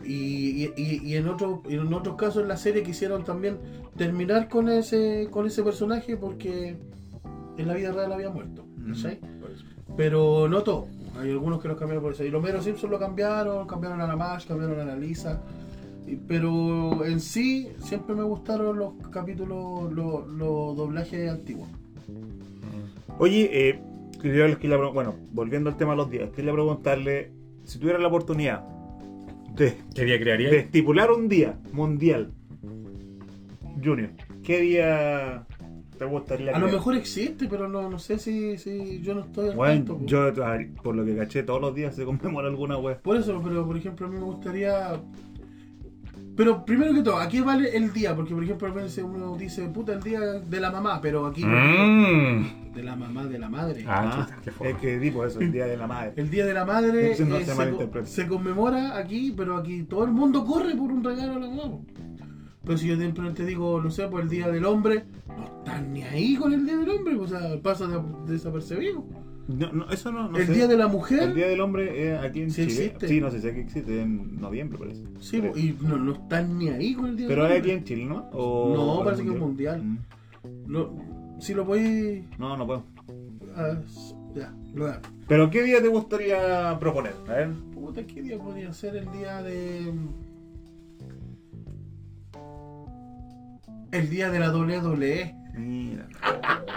Y, y- en, otro, y en otros casos en la serie quisieron también terminar con ese, con ese personaje porque en la vida real había muerto.
Pues,
Pero no todo. Hay algunos que los cambiaron por eso. Y los Mero Simpson lo cambiaron, cambiaron a la Marsh, cambiaron a la Lisa. Y- Pero en sí, siempre me gustaron los capítulos, los, los doblajes antiguos.
Oye, eh, quería- bueno, volviendo al tema de los días, quería preguntarle si tuviera la oportunidad de,
¿Qué día crearía?
de estipular un día mundial, Junior, ¿qué día te gustaría
A lo mejor existe, pero no, no sé si, si yo no estoy al
Bueno,
tanto,
yo por lo que caché todos los días se conmemora alguna web.
Por eso, pero por ejemplo, a mí me gustaría. Pero primero que todo, ¿a qué vale el día? Porque por ejemplo, a veces uno dice, puta, el día de la mamá, pero aquí.
Mm.
De la mamá de la madre.
Ah,
Ah,
qué
es que digo eso, el día de la madre.
El Día de la Madre
no
eh,
se
se,
malinterprete.
se conmemora aquí, pero aquí todo el mundo corre por un regalo a la mamá. Pero si yo de repente digo, no sé, por el Día del Hombre, no están ni ahí con el Día del Hombre, o sea, pasa de- desapercibido.
No, no, eso no, no
el
sé.
Día de la Mujer,
El Día del Hombre eh, aquí en
Sí
Chile.
existe.
Sí, no sé si aquí existe, en noviembre parece.
sí, y no, no están ni ahí con el Día
Pero
del
hay
Hombre.
aquí en Chile, ¿no? O-
No, parece que es mundial.
Mm.
Lo- si lo podéis.
No, no puedo.
ah, ya, lo hago.
Pero ¿qué día te gustaría proponer? A ver.
Puta, ¿qué día podría ser el día de. El día de la WWE.
Mira.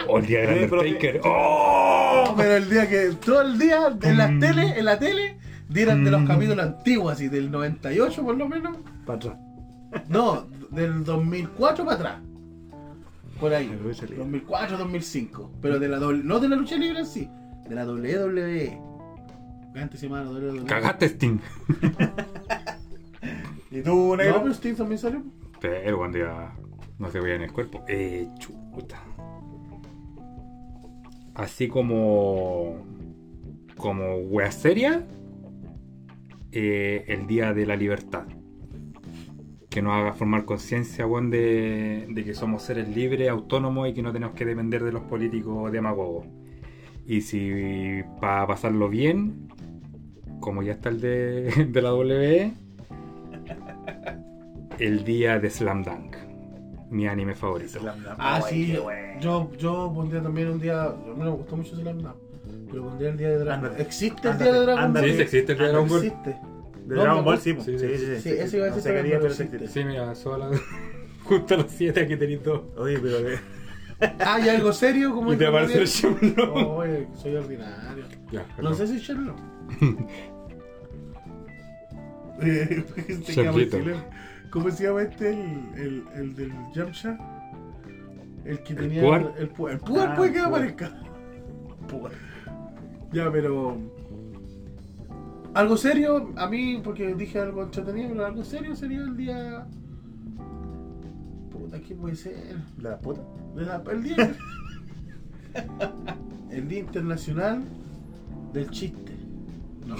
O el día del Undertaker. ¡Oh!
Pero el día que todo el día en la
Mm.
tele, en la tele, dieran de los
Mm.
capítulos antiguos, así del 98 por lo menos.
Para atrás.
No, del 2004 para atrás. Por ahí.
La lucha libre.
2004, 2005. Pero de la doble- no de la lucha libre en sí, de la WWE. Antes se llamaba WWE.
Cagaste, Sting.
¿Y tú,
No,
negro?
pero Steve también salió.
Pero cuando ya no se veía en el cuerpo. Eh, chuta. Así como. Como wea seria. eh, el día de la libertad. Que nos haga formar conciencia, weón, de, de que somos seres libres, autónomos y que no tenemos que depender de los políticos demagogos. Y si para pasarlo bien, como ya está el de, de la W, el día de Slam Dunk, mi anime favorito.
Ah, sí. Yo, yo pondría también un día. A mí me gustó mucho Slam Dunk, Pero pondría el día de Dragon Ball. ¿Existe el día de Dragon. Ball?
Sí, sí existe el día de Dragon Ball.
Existe.
De
No,
Dragon Ball sí.
Sí,
sí,
sí.
ese iba a decir pero existe.
Sí, mira, solo justo a los 7 aquí tenéis dos.
Oye, pero que...
Ah, ¿y algo serio? Como
Y te aparece el
Sherlock.
Sherlock.
Oye, soy ordinario.
Ya,
No sé si Sherlock. Eh, ¿Cómo se llama este? El, el, el del Yamcha. El que
¿El
tenía.
Puar?
El Puar. El Puar
Ah,
puede que aparezca. Puar. Ya, pero. Algo serio, a mí, porque dije algo entretenido, pero algo serio sería el día. Puta, ¿qué puede ser?
¿La puta?
De la- el día. el Día Internacional del Chiste.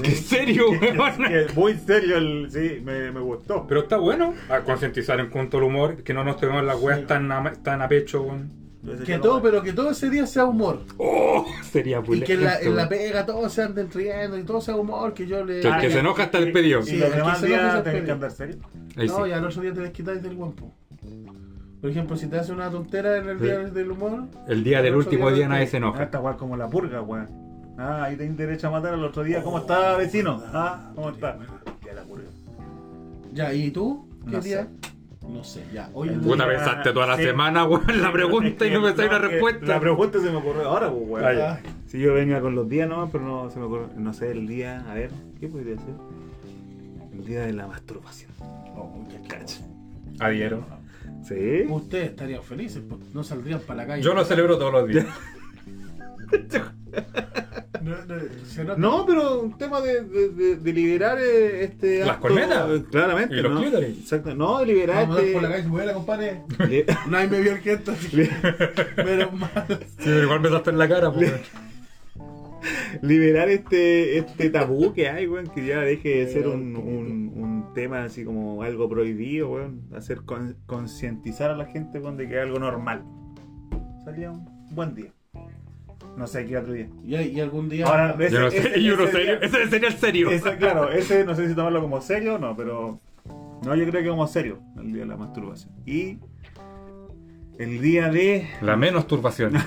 ¿En serio, weón?
Muy serio el... Sí, me, me gustó.
Pero está bueno a concientizar en cuanto al humor, que no nos tomemos las weas
Sí.
tan, a, tan a pecho, weón.
Que
no-
todo, pero que todo ese día sea humor.
Oh, sería
Y que en la, en la pega todos se anden riendo y todo sea humor, que yo le.
Que el
Ah,
que
y-
se enoja está
y-
despedido.
Y
Sí,
los
el que
demás
se enoja
días tenés que andar serio.
No,
sí.
y al otro día te les quitáis del guampo. Por ejemplo, si te hace una tontera en el
Sí.
día del humor,
El día del
El
último
día
día nadie se
Ah,
enoja.
esta weá como la purga, weón. Ah, ahí tenés derecho a matar al otro día. ¿Cómo está, vecino? Ah, ¿cómo está? Ya la purga.
ya, ¿y tú? ¿Qué
No
día?
sé.
No sé, ya. Hoy
Puta,
día-
pensaste toda la
Sí.
semana, weón, la pregunta y no me sale la
que
respuesta.
La pregunta se me ocurrió ahora, pues, weón.
Ah.
Si yo venga con los días nomás, pero no se me ocurre. No sé, el día. A ver, ¿qué podría ser? El día de la masturbación.
Oh, qué cacho.
Adhiero.
¿Sí?
Ustedes estarían felices, pues, no saldrían para la calle.
Yo lo celebro todos los días.
No,
pero un tema de, de, de- de liberar eh, este.
Las
acto,
cornetas.
eh, Claramente.
Y los
¿no?
clítoris.
Exacto. No, de liberar
Vamos a
este.
por la calle, buena, compadre. Nadie me vio el gesto, menos mal.
Sí, pero igual me salta en la cara, pues.
liberar este, este tabú que hay, weón, que ya deje de ser un, un, un tema así como algo prohibido, weón. Hacer con- concientizar a la gente, weón, de que es algo normal. Salía un buen día. No sé qué otro día.
Y, y algún día.
Ahora, ese-
Yo no sé,
ese-
yo no
ese
serio.
día-
Ese sería el serio.
ese, claro, ese no sé si tomarlo como serio o no, pero. No, yo creo que como serio, el día de la masturbación. Y. El día de.
La menos turbación.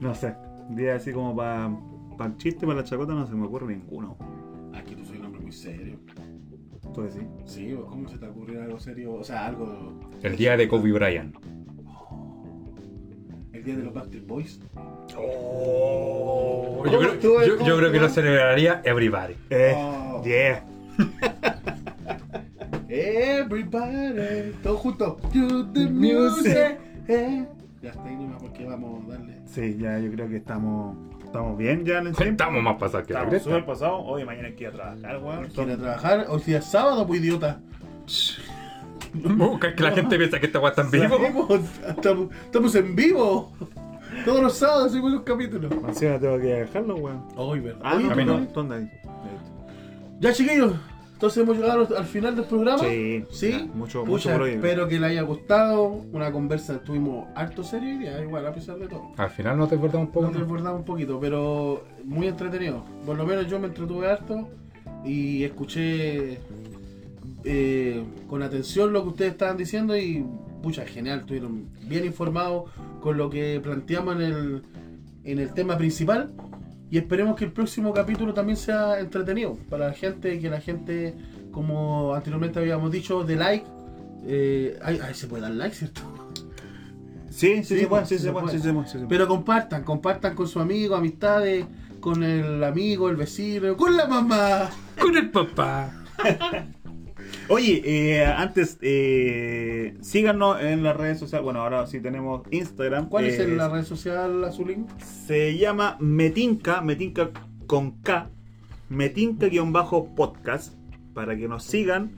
No sé. Un día así como para. Para el chiste, para la chacota, no se me ocurre ninguno.
Ah, que tú soy un hombre muy serio.
¿Tú decís?
Sí, ¿o ¿cómo se te ocurrió algo serio? O sea, algo.
El día de Kobe Bryant.
El día de los Backstreet Boys.
Yo
¿Cómo
creo,
estuvo el
yo- yo creo que lo celebraría everybody.
Eh,
Oh.
yeah.
Everybody, todos juntos. To the music. eh. Ya está ahí nomás porque vamos a darle.
Sí, ya yo creo que estamos. Estamos bien ya en el tiempo.
Estamos más pasados que la
Estamos súper pasados. Hoy mañana hay que ir a trabajar, weón.
¿Quiere trabajar? Hoy día es sábado, pues idiota.
Que la gente piensa que esta weá está en vivo.
Estamos, en vivo. Todos los sábados hacemos los capítulos.
Encima tengo que dejarlo, weón.
Hoy, ¿verdad?
Ah, no,
a mí
¿tú
no.
¿Tú andas ahí?
Ya, chiquillos. Entonces hemos llegado al final del programa.
Sí,
¿Sí?
ya, mucho,
Pucha,
mucho por hoy.
espero que les haya gustado. Una conversa, estuvimos harto serio hoy día, igual, a pesar de todo.
Al final no te cortamos un poco.
Nos desbordamos un poquito, pero muy entretenido. Por lo menos yo me entretuve harto y escuché eh, con atención lo que ustedes estaban diciendo y, pucha, genial, estuvieron bien informados con lo que planteamos en el, en el tema principal. Y esperemos que el próximo capítulo también sea entretenido para la gente, que la gente, como anteriormente habíamos dicho, de like. Eh, ahí, ahí se puede dar like, ¿cierto?
Sí, sí, se puede, sí,
se
puede.
Pero compartan, compartan con su amigo, amistades, con el amigo, el vecino, con la mamá.
Con el papá.
Oye, eh, antes, eh, síganos en las redes sociales. Bueno, ahora sí tenemos Instagram.
¿Cuál es la red social, Azulín?
Se llama Metinca, Metinca con K, Metinca-podcast, para que nos sigan.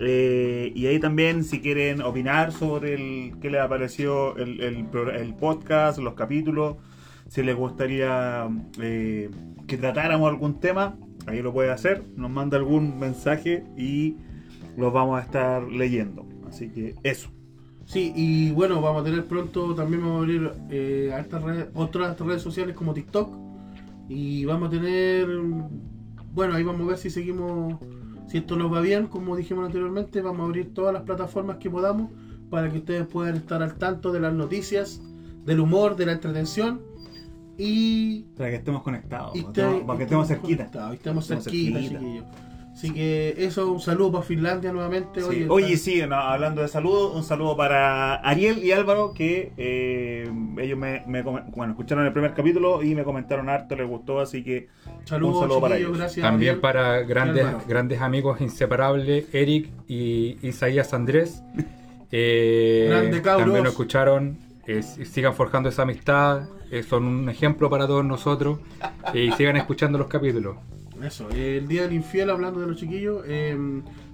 Eh, y ahí también, si quieren opinar sobre el qué les apareció el, el podcast, los capítulos, si les gustaría eh, que tratáramos algún tema, ahí lo puede hacer. Nos manda algún mensaje y los vamos a estar leyendo. Así que eso.
Sí, y bueno, vamos a tener pronto, también vamos a abrir eh, hartas redes- otras redes sociales como TikTok. Y vamos a tener, bueno, ahí vamos a ver si seguimos, si esto nos va bien, como dijimos anteriormente, vamos a abrir todas las plataformas que podamos para que ustedes puedan estar al tanto de las noticias, del humor, de la entretención. Y
Para que estemos conectados,
Y
para que estemos- para que estemos cerquita.
cerquita,
cerquita.
Así que eso, un saludo para Finlandia nuevamente.
Sí.
Oye,
Oye, sí, no, hablando de saludos, un saludo para Ariel y Álvaro, que eh, ellos me, me bueno, escucharon el primer capítulo y me comentaron harto, les gustó, así que
saludos,
un saludo para
chiquillos,
ellos.
gracias.
También
Ariel.
para grandes, grandes amigos inseparables, Eric y Isaías Andrés. Eh,
Grande cabros.
también nos escucharon. eh, si- sigan forjando esa amistad. eh, son un ejemplo para todos nosotros. eh, y sigan escuchando los capítulos.
Eso, el día del infiel, hablando de los chiquillos, eh,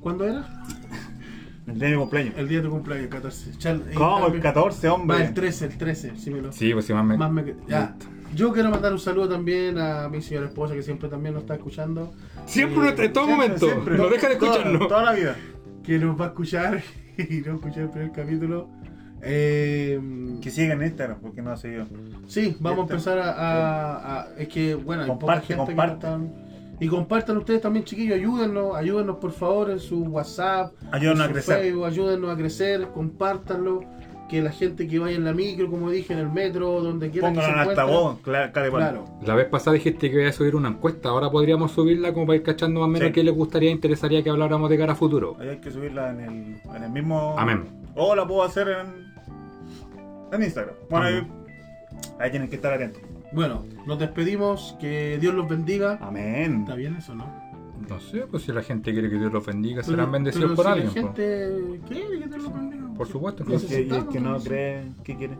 ¿cuándo era?
el día de mi cumpleaños.
El día de tu cumpleaños, el 14. Chal- y
¿Cómo? El
también-
14,
Va,
hombre.
el 13, el 13, sí me lo...
Sí, pues si más me.
Más me- ya. Yo quiero mandar un saludo también a mi señora esposa que siempre también nos está escuchando.
Siempre,
Eh,
en todo
Siempre,
momento.
siempre.
no deja de
Toda-
escucharnos.
Toda la vida.
Que nos va a escuchar y no escuchar el primer capítulo. Eh,
Que sigan en Instagram, porque no sé yo.
Sí, vamos a
Este.
empezar a, a- a- Es que, bueno, hay poca
Comparte,
gente
comparte.
que no están. Y compartan ustedes también, chiquillos, ayúdennos, ayúdennos por favor en su WhatsApp,
Ayúdennos a
en su
crecer.
Facebook, ayúdennos a crecer, compártanlo, que la gente que vaya en la micro, como dije, en el metro, donde quiera que se
Pónganlo en altavoz, claro.
Claro.
La vez pasada dijiste que iba a subir una encuesta, ahora podríamos subirla como para ir cachando más o menos
Sí.
qué les gustaría, interesaría que habláramos de cara a futuro.
Ahí hay que subirla en el, en el mismo.
Amén.
O la puedo hacer en, en Instagram. Bueno, ahí tienen que estar atentos.
Bueno, nos despedimos, que Dios los bendiga.
Amén.
¿Está bien eso, no?
No sé, pues si la gente quiere que Dios los bendiga, serán bendecidos
pero
por
si
alguien.
La
po.
gente quiere que Dios los bendiga.
Por supuesto,
Y el
entonces,
que, y el que no cree, ¿qué quiere?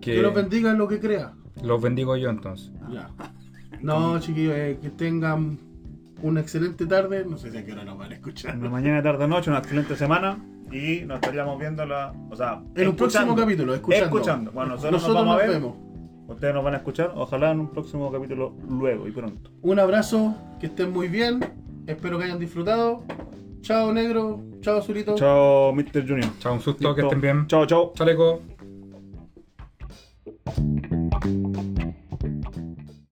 Que los bendiga en lo que crea.
los bendigo yo entonces.
Ya. No, chiquillos, eh, que tengan una excelente tarde. No sé si a qué hora nos van a escuchar.
Una mañana, tarde, noche, una excelente semana. Y nos estaríamos viendo la. O sea,
En un próximo capítulo, escuchando.
Escuchando. Bueno, nosotros, nos vamos a ver.
vemos.
Ustedes nos van a escuchar. Ojalá en un próximo capítulo luego y pronto.
Un abrazo, que estén muy bien. Espero que hayan disfrutado. Chao, negro. Chao, Azulito.
Chao, Mr. Junior.
Chao, un susto, que estén bien.
Chao, chao.
Chaleco.